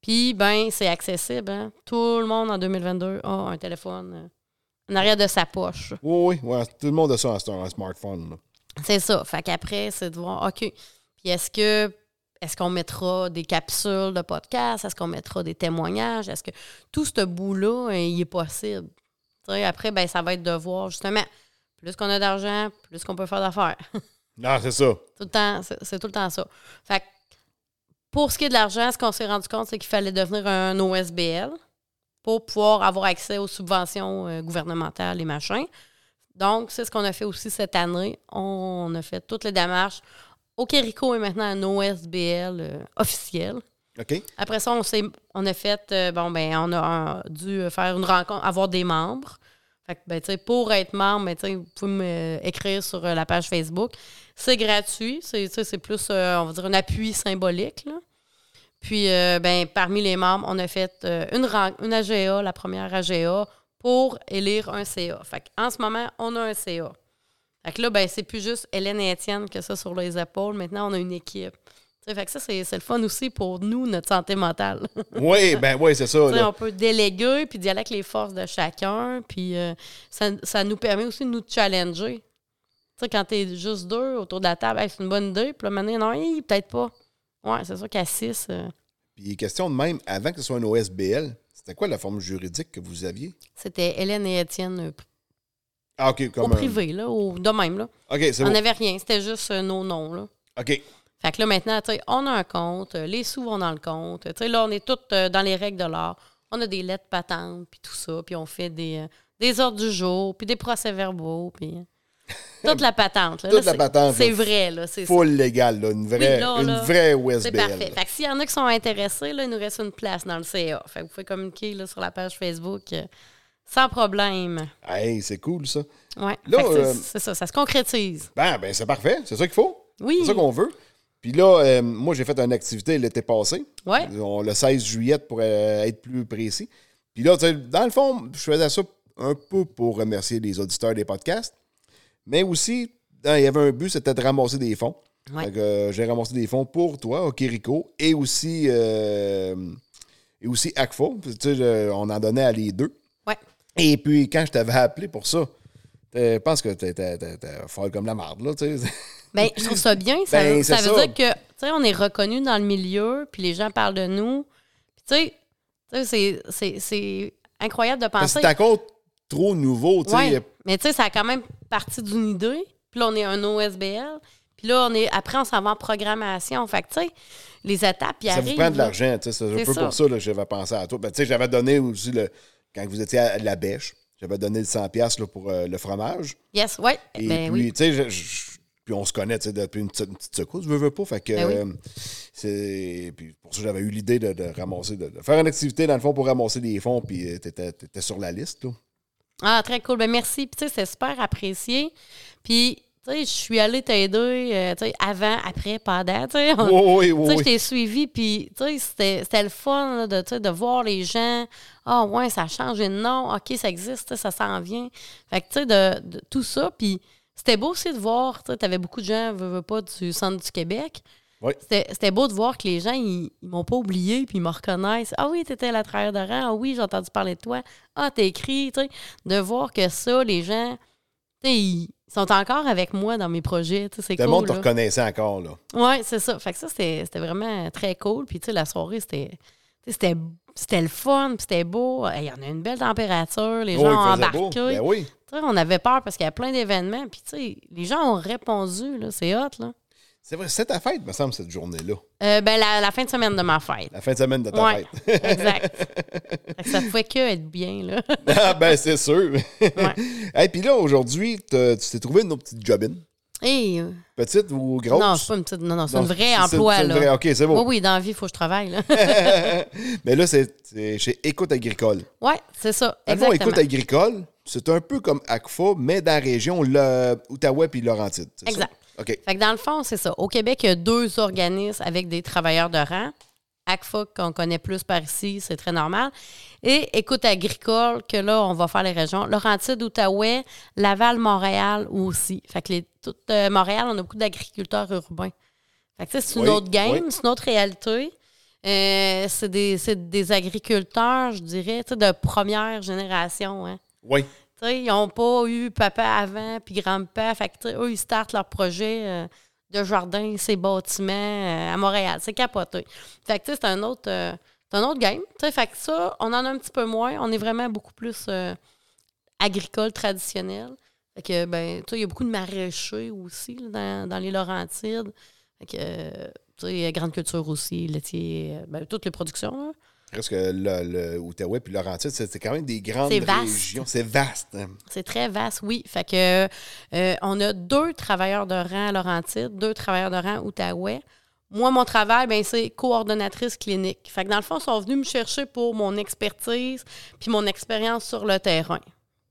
Puis, ben, c'est accessible. hein. Tout le monde en 2022 a un téléphone euh, en arrière de sa poche. Oui, oui, ouais, tout le monde a ça, un, un smartphone. C'est ça. Fait qu'après, c'est de voir, OK. Puis est-ce que est-ce qu'on mettra des capsules de podcast? Est-ce qu'on mettra des témoignages? Est-ce que tout ce bout-là, euh, il est possible? Après, ben, ça va être de voir justement, plus qu'on a d'argent, plus qu'on peut faire d'affaires. Non, c'est ça. Tout le temps, c'est c'est tout le temps ça. Fait que pour ce qui est de l'argent, ce qu'on s'est rendu compte, c'est qu'il fallait devenir un OSBL pour pouvoir avoir accès aux subventions euh, gouvernementales et machin. Donc, c'est ce qu'on a fait aussi cette année. On a fait toutes les démarches. Okerico est maintenant un OSBL euh, officiel. OK? Après ça, on, s'est- on a fait, euh, bon, ben, on a euh, dû faire une rencontre, avoir des membres. Fait que, ben, pour être membre, ben, vous pouvez m'écrire sur la page Facebook. C'est gratuit. C'est, plus, on va dire, un appui symbolique. là. Puis, euh, ben, parmi les membres, on a fait euh, une, une AGA, la première AGA, pour élire un CA. Fait en ce moment, on a un CA. Fait que là, ben, c'est plus juste Hélène et Étienne que ça sur les épaules. Maintenant, on a une équipe. Tu sais, fait que ça, c'est, le fun aussi pour nous, notre santé mentale. Oui, ben oui, c'est ça. Là. on peut déléguer, puis d'y aller avec les forces de chacun. Puis euh, ça, ça nous permet aussi de nous challenger. Tu sais, quand t'es juste deux autour de la table, Hey, c'est une bonne idée. Puis là, maintenant, non, peut-être pas. Ouais, c'est sûr qu'à six, euh, Puis question de même, avant que ce soit un OSBL, c'était quoi la forme juridique que vous aviez? c'était Hélène et Étienne euh, Ah, OK, au un- privé, là, au, de même. Là. OK, c'est On bon. n'avait rien, c'était juste euh, nos noms. Là. OK. Fait que là, maintenant, tu sais, on a un compte, euh, les sous vont dans le compte. Tu sais, là, on est tous euh, dans les règles de l'art. On a des lettres patentes, puis tout ça, puis on fait des, euh, des ordres du jour, puis des procès-verbaux, puis toute la patente. là. Toute Là, la c'est- patente, C'est là. vrai, là. C'est Full légal, là. Une vraie, Oui, là, une là, vraie c'est OSBL. parfait. Fait que s'il y en a qui sont intéressés, là, il nous reste une place dans le CA. Fait que vous pouvez communiquer là, sur la page Facebook euh, sans problème. Hey, c'est cool, ça. C'est- euh, c'est ça, ça se concrétise. Ben, ben c'est parfait. C'est ça qu'il faut. Oui. C'est ça qu'on veut. Puis là, euh, moi, j'ai fait une activité l'été passé. Ouais. On- le 16 juillet, pour euh, être plus précis. Puis là, tu sais, dans le fond, je faisais ça un peu pour remercier les auditeurs des podcasts. Mais aussi, hein, il y avait un but, c'était de ramasser des fonds. Ouais. Euh, j'ai ramassé des fonds pour toi, Okiriko, et aussi, et aussi je- on en donnait à les deux. Et puis, quand je t'avais appelé pour ça, je pense que t'étais folle comme la marde, là, tu sais. Ben, je trouve ça bien. Ça, Ben, veut- ça ça. dire que, tu sais, on est reconnu dans le milieu, puis les gens parlent de nous. Puis, tu sais, c'est- incroyable de penser. c'est encore trop nouveau, tu sais. Ouais. Mais tu sais, ça a quand même parti d'une idée. Puis là, on est un OSBL. Puis là, on est, après, on s'en va en programmation. Fait que, tu sais, les étapes, Ça arrivent. vous prend de l'argent, tu sais. C'est un peu ça. pour ça là, que j'avais pensé à toi. Ben, tu sais, j'avais donné aussi, le, quand vous étiez à la bêche, j'avais donné le 100$ piastres, là, pour euh, le fromage. Yes, ouais. Et ben puis, oui. tu sais, puis on se connaît, tu depuis une petite, une petite secousse, je veux, veux pas. Fait que, Ben oui. c'est... Puis pour ça, j'avais eu l'idée de, de ramasser, de, de faire une activité, dans le fond, pour ramasser des fonds, puis euh, t'étais, t'étais sur la liste, là. Ah, très cool. Ben merci. Puis, tu sais, c'est super apprécié. Puis, tu je suis allée t'aider, euh, tu sais, avant, après, pendant, on- Oui, oui, Tu sais, oui. je t'ai suivi, puis tu sais, c'était le fun là, de, de voir les gens. Ah, ouais, ça a changé de nom. OK, ça existe, ça s'en vient. Fait que, tu sais, de, de tout ça. Puis c'était beau aussi de voir, tu sais, t'avais beaucoup de gens, veux, veux pas, du centre du Québec. Oui. C'était beau de voir que les gens, ils, ils m'ont pas oublié, puis ils me reconnaissent. Ah oui, t'étais la travailleuse de rang. Ah oui, j'ai entendu parler de toi. Ah, t'as écrit, tu sais. De voir que ça, les gens, tu sais, ils sont encore avec moi dans mes projets. C'est Tout le cool. monde te reconnaissait encore, là. Oui, c'est ça. Fait que ça, c'était vraiment très cool. Puis, tu sais, la soirée, c'était. C'était c'était le fun, puis c'était beau. Il y en a une belle température. Les Oui, gens ont embarqué. Ben oui. On avait peur parce qu'il y a plein d'événements. Puis, tu sais, les gens ont répondu. là. C'est hot, là. C'est vrai, c'est ta fête, me semble, cette journée-là. Euh, ben, la, la fin de semaine de ma fête. La fin de semaine de ta Ouais, fête. exact. Fait que ça pouvait que être bien, là. ah, ben, c'est sûr. Et puis là, aujourd'hui, tu t'es trouvé une autre petite jobine. Et, euh, Petite ou grosse? non, c'est pas une petite. Non, non, c'est un vrai emploi, là. vraie- OK, c'est bon. Oui, oui, dans la vie, il faut que je travaille, là. Mais là, c'est chez Écoute Agricole. oui, c'est ça. Fond, Exactement. Écoute Agricole, c'est un peu comme ACFA, mais dans la région le, Outaouais puis Laurentide. ça? OK. Fait que dans le fond, c'est ça. Au Québec, il y a deux organismes avec des travailleurs de rang. ACFA, qu'on connaît plus par ici, c'est très normal. Et Écoute agricole, que là, on va faire les régions. Laurentide, Outaouais, Laval, Montréal aussi. Fait que les, tout, euh, Montréal, on a beaucoup d'agriculteurs urbains. Fait que c'est une Oui, autre game, oui. c'est une autre réalité. Euh, c'est des, c'est des agriculteurs, je dirais, tu sais, de première génération. Hein. Oui. Ils n'ont pas eu papa avant puis grand-papa. Fait que, eux, ils startent leur projet euh, de jardin, ces bâtiments euh, à Montréal. C'est capoté. Fait que, c'est un autre... euh, un autre game. Fait que ça, on en a un petit peu moins. On est vraiment beaucoup plus agricole traditionnel. Fait que, ben, il y a beaucoup de maraîchers aussi dans, dans les Laurentides. Fait que, grande culture aussi, laitier, ben, toutes les productions. Parce que le, le Outaouais puis Laurentide, c'est quand même des grandes régions. C'est vaste. hein. C'est très vaste, oui. Fait que euh, on a deux travailleurs de rang à Laurentide, deux travailleurs de rang Outaouais. Moi, mon travail, ben, c'est coordonnatrice clinique. Fait que dans le fond, ils sont venus me chercher pour mon expertise puis mon expérience sur le terrain.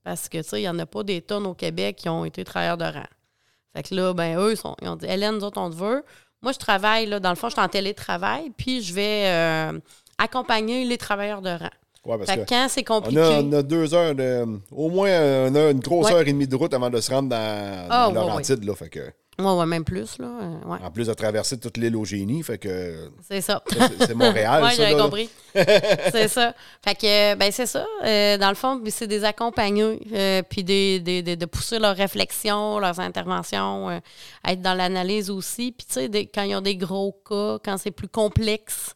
Parce que, tu sais, il n'y en a pas des tonnes au Québec qui ont été travailleurs de rang. Fait que là, ben, eux, ils, sont- ils ont dit Hélène, nous autres, on te veut. Moi, je travaille, là, dans le fond, je suis en télétravail, puis je vais euh, accompagner les travailleurs de rang. Ouais, parce Fait que quand c'est on compliqué. a, on a deux heures de. Au moins une, heure- une grosse Ouais. heure et demie de route avant de se rendre dans, Ah, dans ouais, Laurentide. Là, fait que, Ouais, ouais, même plus, là. euh, ouais. en plus de traverser toute l'île au génie, fait que C'est ça. c'est Montréal. Oui, j'avais compris. c'est ça. Fait que, ben, c'est ça. Euh, dans le fond, c'est des accompagnés, euh, puis des, des- des- de pousser leurs réflexions, leurs interventions, euh, être dans l'analyse aussi. Puis, tu sais, quand ils ont des gros cas, quand c'est plus complexe,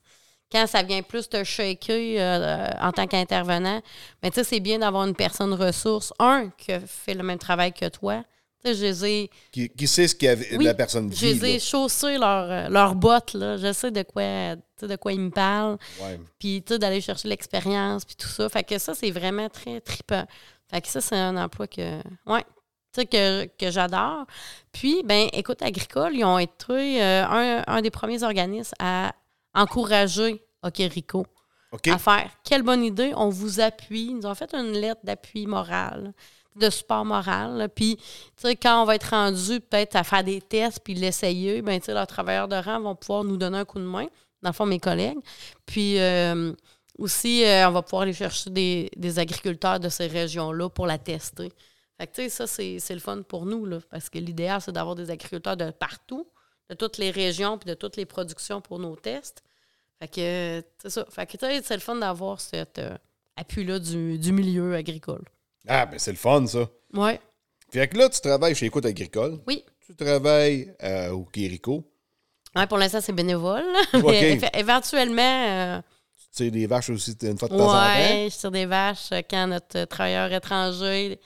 quand ça vient plus te shaker euh, en tant qu'intervenant, mais tu sais, c'est bien d'avoir une personne ressource, un, qui fait le même travail que toi. Tu sais, je les ai Qui, qui sait ce que oui, la personne Je vit. les ai chaussés leurs euh, leurs bottes, là. Je sais de quoi, de quoi ils me parlent. Ouais. Puis, tu sais, d'aller chercher l'expérience, puis tout ça. Fait que ça, c'est vraiment très trippant. Fait que ça, c'est un emploi que, ouais, tu sais, que, que j'adore. Puis, ben écoute, Agricole, ils ont été euh, un, un des premiers organismes à encourager OK. à faire. Quelle bonne idée, on vous appuie. Ils nous ont fait une lettre d'appui moral, de support moral. là. Puis, tu sais, quand on va être rendu peut-être à faire des tests puis l'essayer, ben tu sais, leurs travailleurs de rang vont pouvoir nous donner un coup de main, dans le fond, mes collègues. Puis, euh, aussi, euh, on va pouvoir aller chercher des, des agriculteurs de ces régions-là pour la tester. Fait que, tu sais, ça, c'est c'est le fun pour nous, là, parce que l'idéal, c'est d'avoir des agriculteurs de partout, de toutes les régions puis de toutes les productions pour nos tests. Fait que, c'est ça. Fait que, c'est le fun d'avoir cet euh, appui-là du, du milieu agricole. Ah, ben c'est le fun, ça. Ouais. Fait que là, tu travailles chez Écoute Agricole. Oui. Tu travailles euh, au Quérico. Ouais, pour l'instant, c'est bénévole. Mais éve- éventuellement, euh, Tu sais, des vaches aussi une fois de temps en temps? ouais, je tire des vaches quand notre travailleur étranger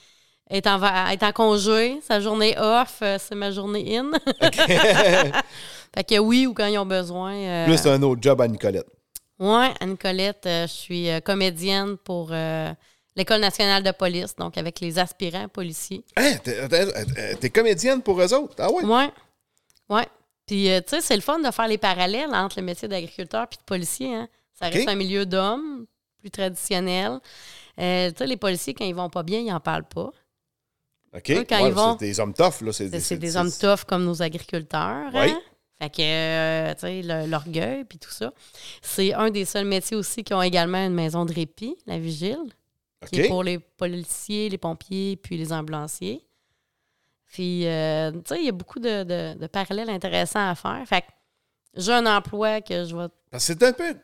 est en, en congé. Sa journée off, euh, c'est ma journée in. fait que oui, ou quand ils ont besoin. euh, Plus un autre job à Nicolette. Ouais, Anne-Colette, euh, je suis euh, comédienne pour euh, l'École nationale de police, donc avec les aspirants policiers. Hein, t'es- comédienne pour eux autres? Ah ouais? Ouais. Ouais. Puis, tu sais, c'est le fun de faire les parallèles entre le métier d'agriculteur puis de policier. Hein. Ça reste un milieu d'hommes, plus traditionnel. Euh, tu sais, les policiers, quand ils vont pas bien, ils en parlent pas. OK? Eux, quand Ouais, ils vont- C'est des hommes tough, là. C'est des hommes tough comme nos agriculteurs. Oui. Hein? Fait que, euh, tu sais, l'orgueil puis tout ça. C'est un des seuls métiers aussi qui ont également une maison de répit, la vigile. qui est pour les policiers, les pompiers, puis les ambulanciers. Puis, euh, tu sais, il y a beaucoup de, de- de parallèles intéressants à faire. Fait que j'ai un emploi que je vais. Parce que c'est un peu. Tu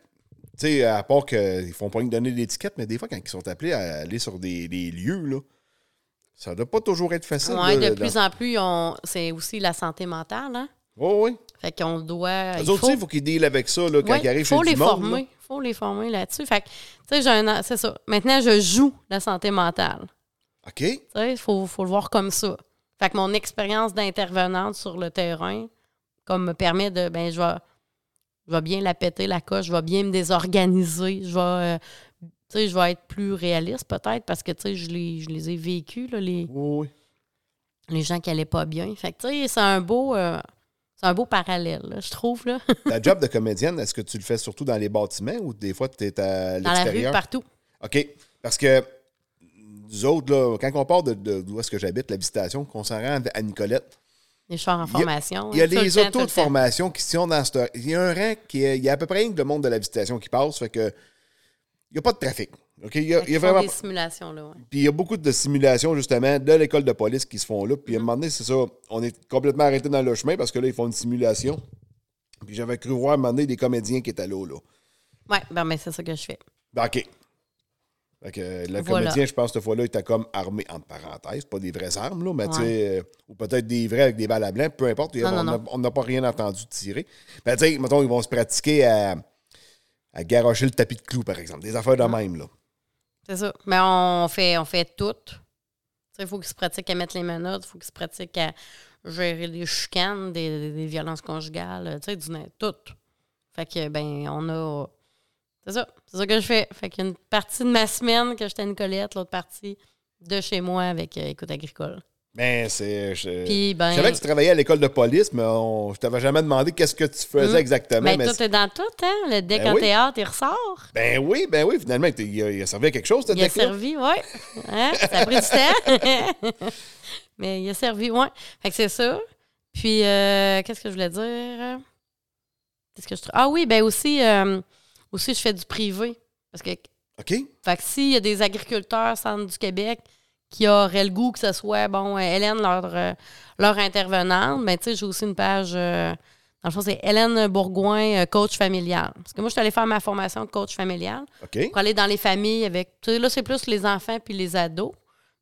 sais, à part qu'ils font pas que donner l'étiquette, mais des fois, quand ils sont appelés à aller sur des, des lieux, là, ça doit pas toujours être facile. De dans- plus en plus, on- c'est aussi la santé mentale. Hein? Oui, oui. Fait qu'on doit. Il autres, faut- il faut qu'ils dealent avec ça là, quand Ouais, ils arrivent faut chez les du monde. former. là. faut les former là-dessus. Fait que, tu sais, j'ai un. C'est ça. Maintenant, je joue la santé mentale. OK. Tu sais, il faut, faut le voir comme ça. Fait que mon expérience d'intervenante sur le terrain, comme me permet de, ben, je vais, je vais bien la péter la coche, je vais bien me désorganiser, je vais, euh, sais, je vais être plus réaliste peut-être parce que, tu sais, je les, je les ai vécus, là, les, Oui, les gens qui allaient pas bien. Fait que, tu sais, c'est un beau. euh, c'est un beau parallèle, là, je trouve, là. Ta job de comédienne, est-ce que tu le fais surtout dans les bâtiments ou des fois tu es à Dans la rue, l'extérieur? partout. OK. Parce que nous autres, là, quand on part de, de- d'où est-ce que j'habite, la visitation, qu'on s'en rend à Nicolette, Les chars en Il y a- formation. il y a hein, les autos le de formation qui sont dans ce. Il y a un rang qui est. Il y a à peu près rien que le monde de la visitation qui passe. Fait que. Il n'y a pas de trafic. OK? Il y a, y a vraiment. des simulations, là, ouais. Puis il y a beaucoup de simulations, justement, de l'école de police qui se font là. Mm-hmm. Puis à un moment donné, c'est ça. On est complètement arrêté dans le chemin parce que là, ils font une simulation. Puis j'avais cru voir à un moment donné des comédiens qui étaient là. là. Ouais, ben, mais c'est ça que je fais. Ben, OK. Fait que euh, le Voilà. comédien, je pense, cette fois-là, il était comme armé, entre parenthèses, pas des vraies armes, là, mais tu sais, euh, ou peut-être des vrais avec des balles à blanc, peu importe. Non. on n'a pas rien entendu tirer. Ben, tu sais, mettons, ils vont se pratiquer à, à garocher le tapis de clous, par exemple. Des affaires de même, là. C'est ça. Mais on fait, on fait tout. Il faut qu'ils se pratiquent à mettre les menottes, il faut qu'ils se pratiquent à gérer les chicanes, des, des- des violences conjugales, tu sais, du tout. Fait que, ben, on a. C'est ça. C'est ça que je fais. Fait qu'il y a une partie de ma semaine que j'étais à Nicolette, l'autre partie de chez moi avec euh, Écoute Agricole. Ben, c'est. Je, Puis, ben. je savais que tu travaillais à l'école de police, mais on, je t'avais jamais demandé qu'est-ce que tu faisais Mm. exactement. Ben, mais tout est dans tout, hein? Le deck Ben en oui. théâtre, il ressort. Ben oui, ben oui, finalement, il, a, il a servi à quelque chose, ce Il a servi, oui. Hein? Ça a pris du temps. Mais il a servi, oui. Fait que c'est ça. Puis, euh, qu'est-ce que je voulais dire? Qu'est-ce que je... Ah oui, ben aussi, euh, aussi, je fais du privé. Parce que, OK. fait que s'il y a des agriculteurs centre du Québec qui auraient le goût que ce soit, bon, euh, Hélène, leur, euh, leur intervenante, ben tu sais, j'ai aussi une page... euh, dans le fond, c'est Hélène Bourgoin, coach familial. Parce que moi, je suis allée faire ma formation de coach familial pour aller dans les familles avec. Tu sais, là, c'est plus les enfants puis les ados.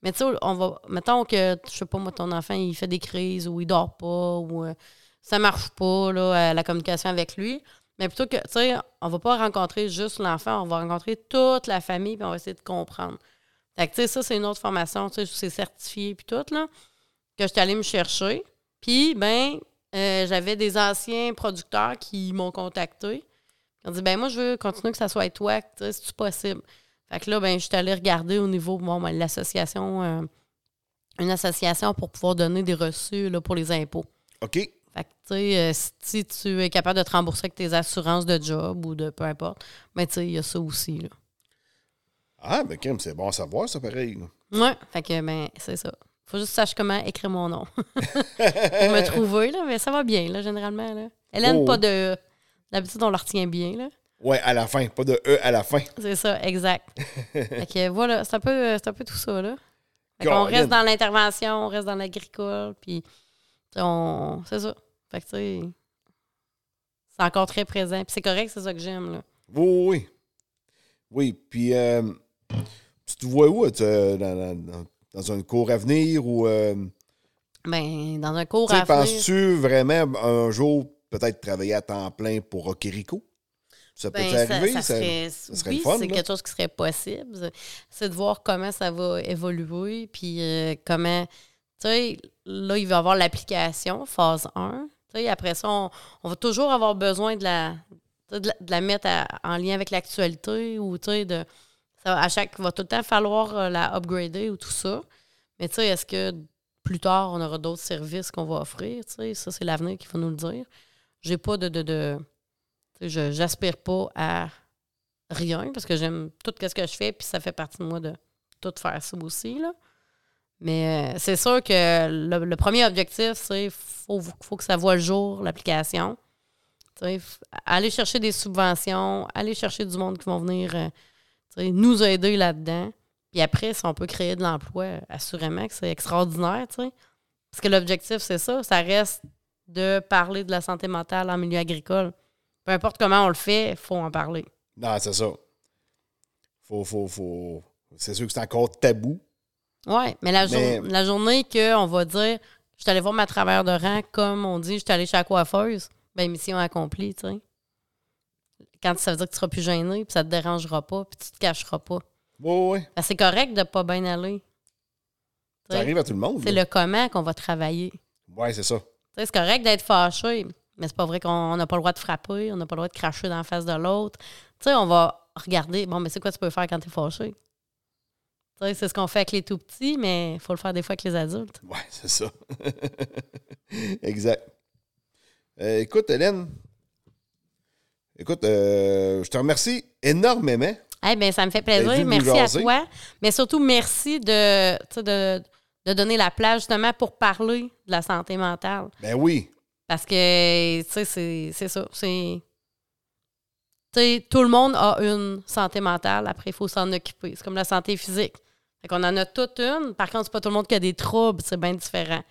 Mais tu sais, on va. Mettons que, je sais pas, moi, ton enfant, il fait des crises ou il dort pas ou euh, ça marche pas, là, la communication avec lui. Mais plutôt que, tu sais, on va pas rencontrer juste l'enfant, on va rencontrer toute la famille puis on va essayer de comprendre. Fait que, tu sais, ça, c'est une autre formation, tu sais, c'est certifié puis tout, là, que j'étais allée me chercher. Puis, ben, euh, j'avais des anciens producteurs qui m'ont contacté. Ils ont dit, ben moi, je veux continuer que ça soit toi, tu sais, c'est possible? Fait que là, ben, je suis allée regarder au niveau, bon, ben, l'association, euh, une association pour pouvoir donner des reçus là, pour les impôts. OK. Fait que, tu sais, euh, si tu es capable de te rembourser avec tes assurances de job ou de peu importe, ben, tu sais, il y a ça aussi, là. Ah, ben, crème, c'est bon à savoir, ça, pareil. Ouais, fait que, ben, c'est ça. Faut juste saches comment écrire mon nom. pour me trouver, là, mais ça va bien, là, généralement, là. Hélène, Oh. pas de... E. D'habitude, on la retient bien, là. Ouais, à la fin, pas de E à la fin. C'est ça, exact. fait que voilà, c'est un, peu, c'est un peu tout ça, là. Fait qu'on Caroline. reste dans l'intervention, on reste dans l'agricole, puis on... c'est ça. Fait que, tu sais, c'est encore très présent. Puis c'est correct, c'est ça que j'aime, là. Oui, oui. Oui, puis euh, tu te vois où? tu, euh, dans, dans- un cours à venir ou... euh, Ben, dans un cours à venir... penses-tu vraiment un jour peut-être travailler à temps plein pour Rockerico? Ça peut Ben, ça, arriver? ça ça- serait, serait oui, c'est quelque chose qui serait possible. C'est de voir comment ça va évoluer, puis euh, comment, tu sais, là, il va y avoir l'application, phase 1. Tu sais, après ça, on, on va toujours avoir besoin de la, de la, de la mettre à- en lien avec l'actualité ou, tu sais, de, à chaque, il va tout le temps falloir euh, la upgrader ou tout ça. Mais, tu sais, est-ce que plus tard, on aura d'autres services qu'on va offrir, tu sais, ça, c'est l'avenir qu'il faut nous le dire. J'ai pas de- de- de Je j'aspire pas à rien parce que j'aime tout ce que je fais, puis ça fait partie de moi de tout faire ça aussi. Là. Mais euh, c'est sûr que le, premier objectif, c'est faut, faut que ça voit le jour, l'application. Aller chercher des subventions, aller chercher du monde qui vont venir euh, nous aider là-dedans. Puis après, si on peut créer de l'emploi, assurément que c'est extraordinaire. tu sais. Parce que l'objectif, c'est ça. Ça reste de parler de la santé mentale en milieu agricole. Peu importe comment on le fait, il faut en parler. Non, c'est ça. Faut, faut, faut... C'est sûr que c'est encore tabou. Oui, mais la, jour- la journée qu'on va dire je suis allé voir ma travailleur de rang, comme on dit, je suis allé chez la coiffeuse, ben mission accomplie, tu sais. Quand ça veut dire que tu seras plus gêné, puis ça te dérangera pas, puis tu te cacheras pas. Oui, oui, oui. Ben, c'est correct de pas bien aller. Ça arrive à tout le monde. C'est le comment qu'on va travailler. Ouais, c'est ça. C'est correct d'être fâché, mais c'est pas vrai qu'on n'a pas le droit de frapper, on n'a pas le droit de cracher dans la face de l'autre. Tu sais, on va regarder, bon, mais c'est quoi tu peux faire quand tu es fâché? C'est ce qu'on fait avec les tout petits, mais il faut le faire des fois avec les adultes. Ouais, c'est ça. exact. Euh, écoute, Hélène, écoute, euh, je te remercie énormément. Eh bien, ça me fait plaisir. nous Merci à toi. Mais surtout, merci de, de, de donner la place justement pour parler de la santé mentale. Ben oui. Parce que, tu sais, c'est- c'est ça. C'est. Tu sais, tout le monde a une santé mentale. Après, il faut s'en occuper. C'est comme la santé physique. Fait qu'on en a toute une. Par contre, c'est pas tout le monde qui a des troubles. C'est bien différent.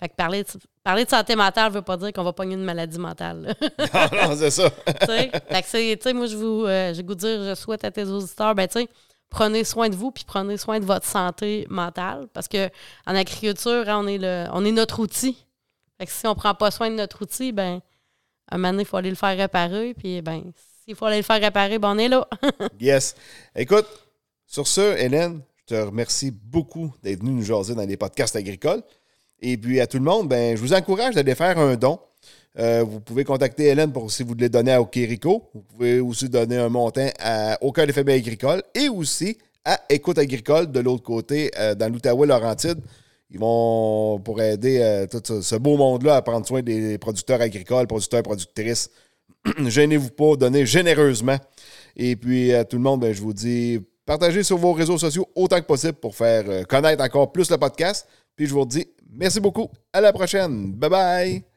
Fait que parler de, parler de santé mentale veut pas dire qu'on va pogner une maladie mentale. là. non, non, c'est ça. Tu sais, moi, je vous, euh, de dire, je souhaite à tes auditeurs, ben, tu sais, prenez soin de vous, puis prenez soin de votre santé mentale, parce que en agriculture, hein, on est le, on est notre outil. Fait que si on prend pas soin de notre outil, ben, un moment donné, il faut aller le faire réparer, puis ben, s'il faut aller le faire réparer, ben, on est là. Yes. Écoute, sur ce, Hélène, je te remercie beaucoup d'être venue nous jaser dans les podcasts agricoles. Et puis à tout le monde, ben, je vous encourage d'aller faire un don. Euh, vous pouvez contacter Hélène pour si vous voulez donner à Okérico. Vous pouvez aussi donner un montant à, au Cœur des familles agricoles et aussi à Écoute agricole de l'autre côté, euh, dans l'Outaouais-Laurentide. Ils vont pour aider euh, tout ce, beau monde-là à prendre soin des producteurs agricoles, producteurs, productrices. Gênez-vous pas, donnez généreusement. Et puis, à tout le monde, ben, je vous dis, partagez sur vos réseaux sociaux autant que possible pour faire connaître encore plus le podcast. Puis, je vous dis merci beaucoup. À la prochaine. Bye bye.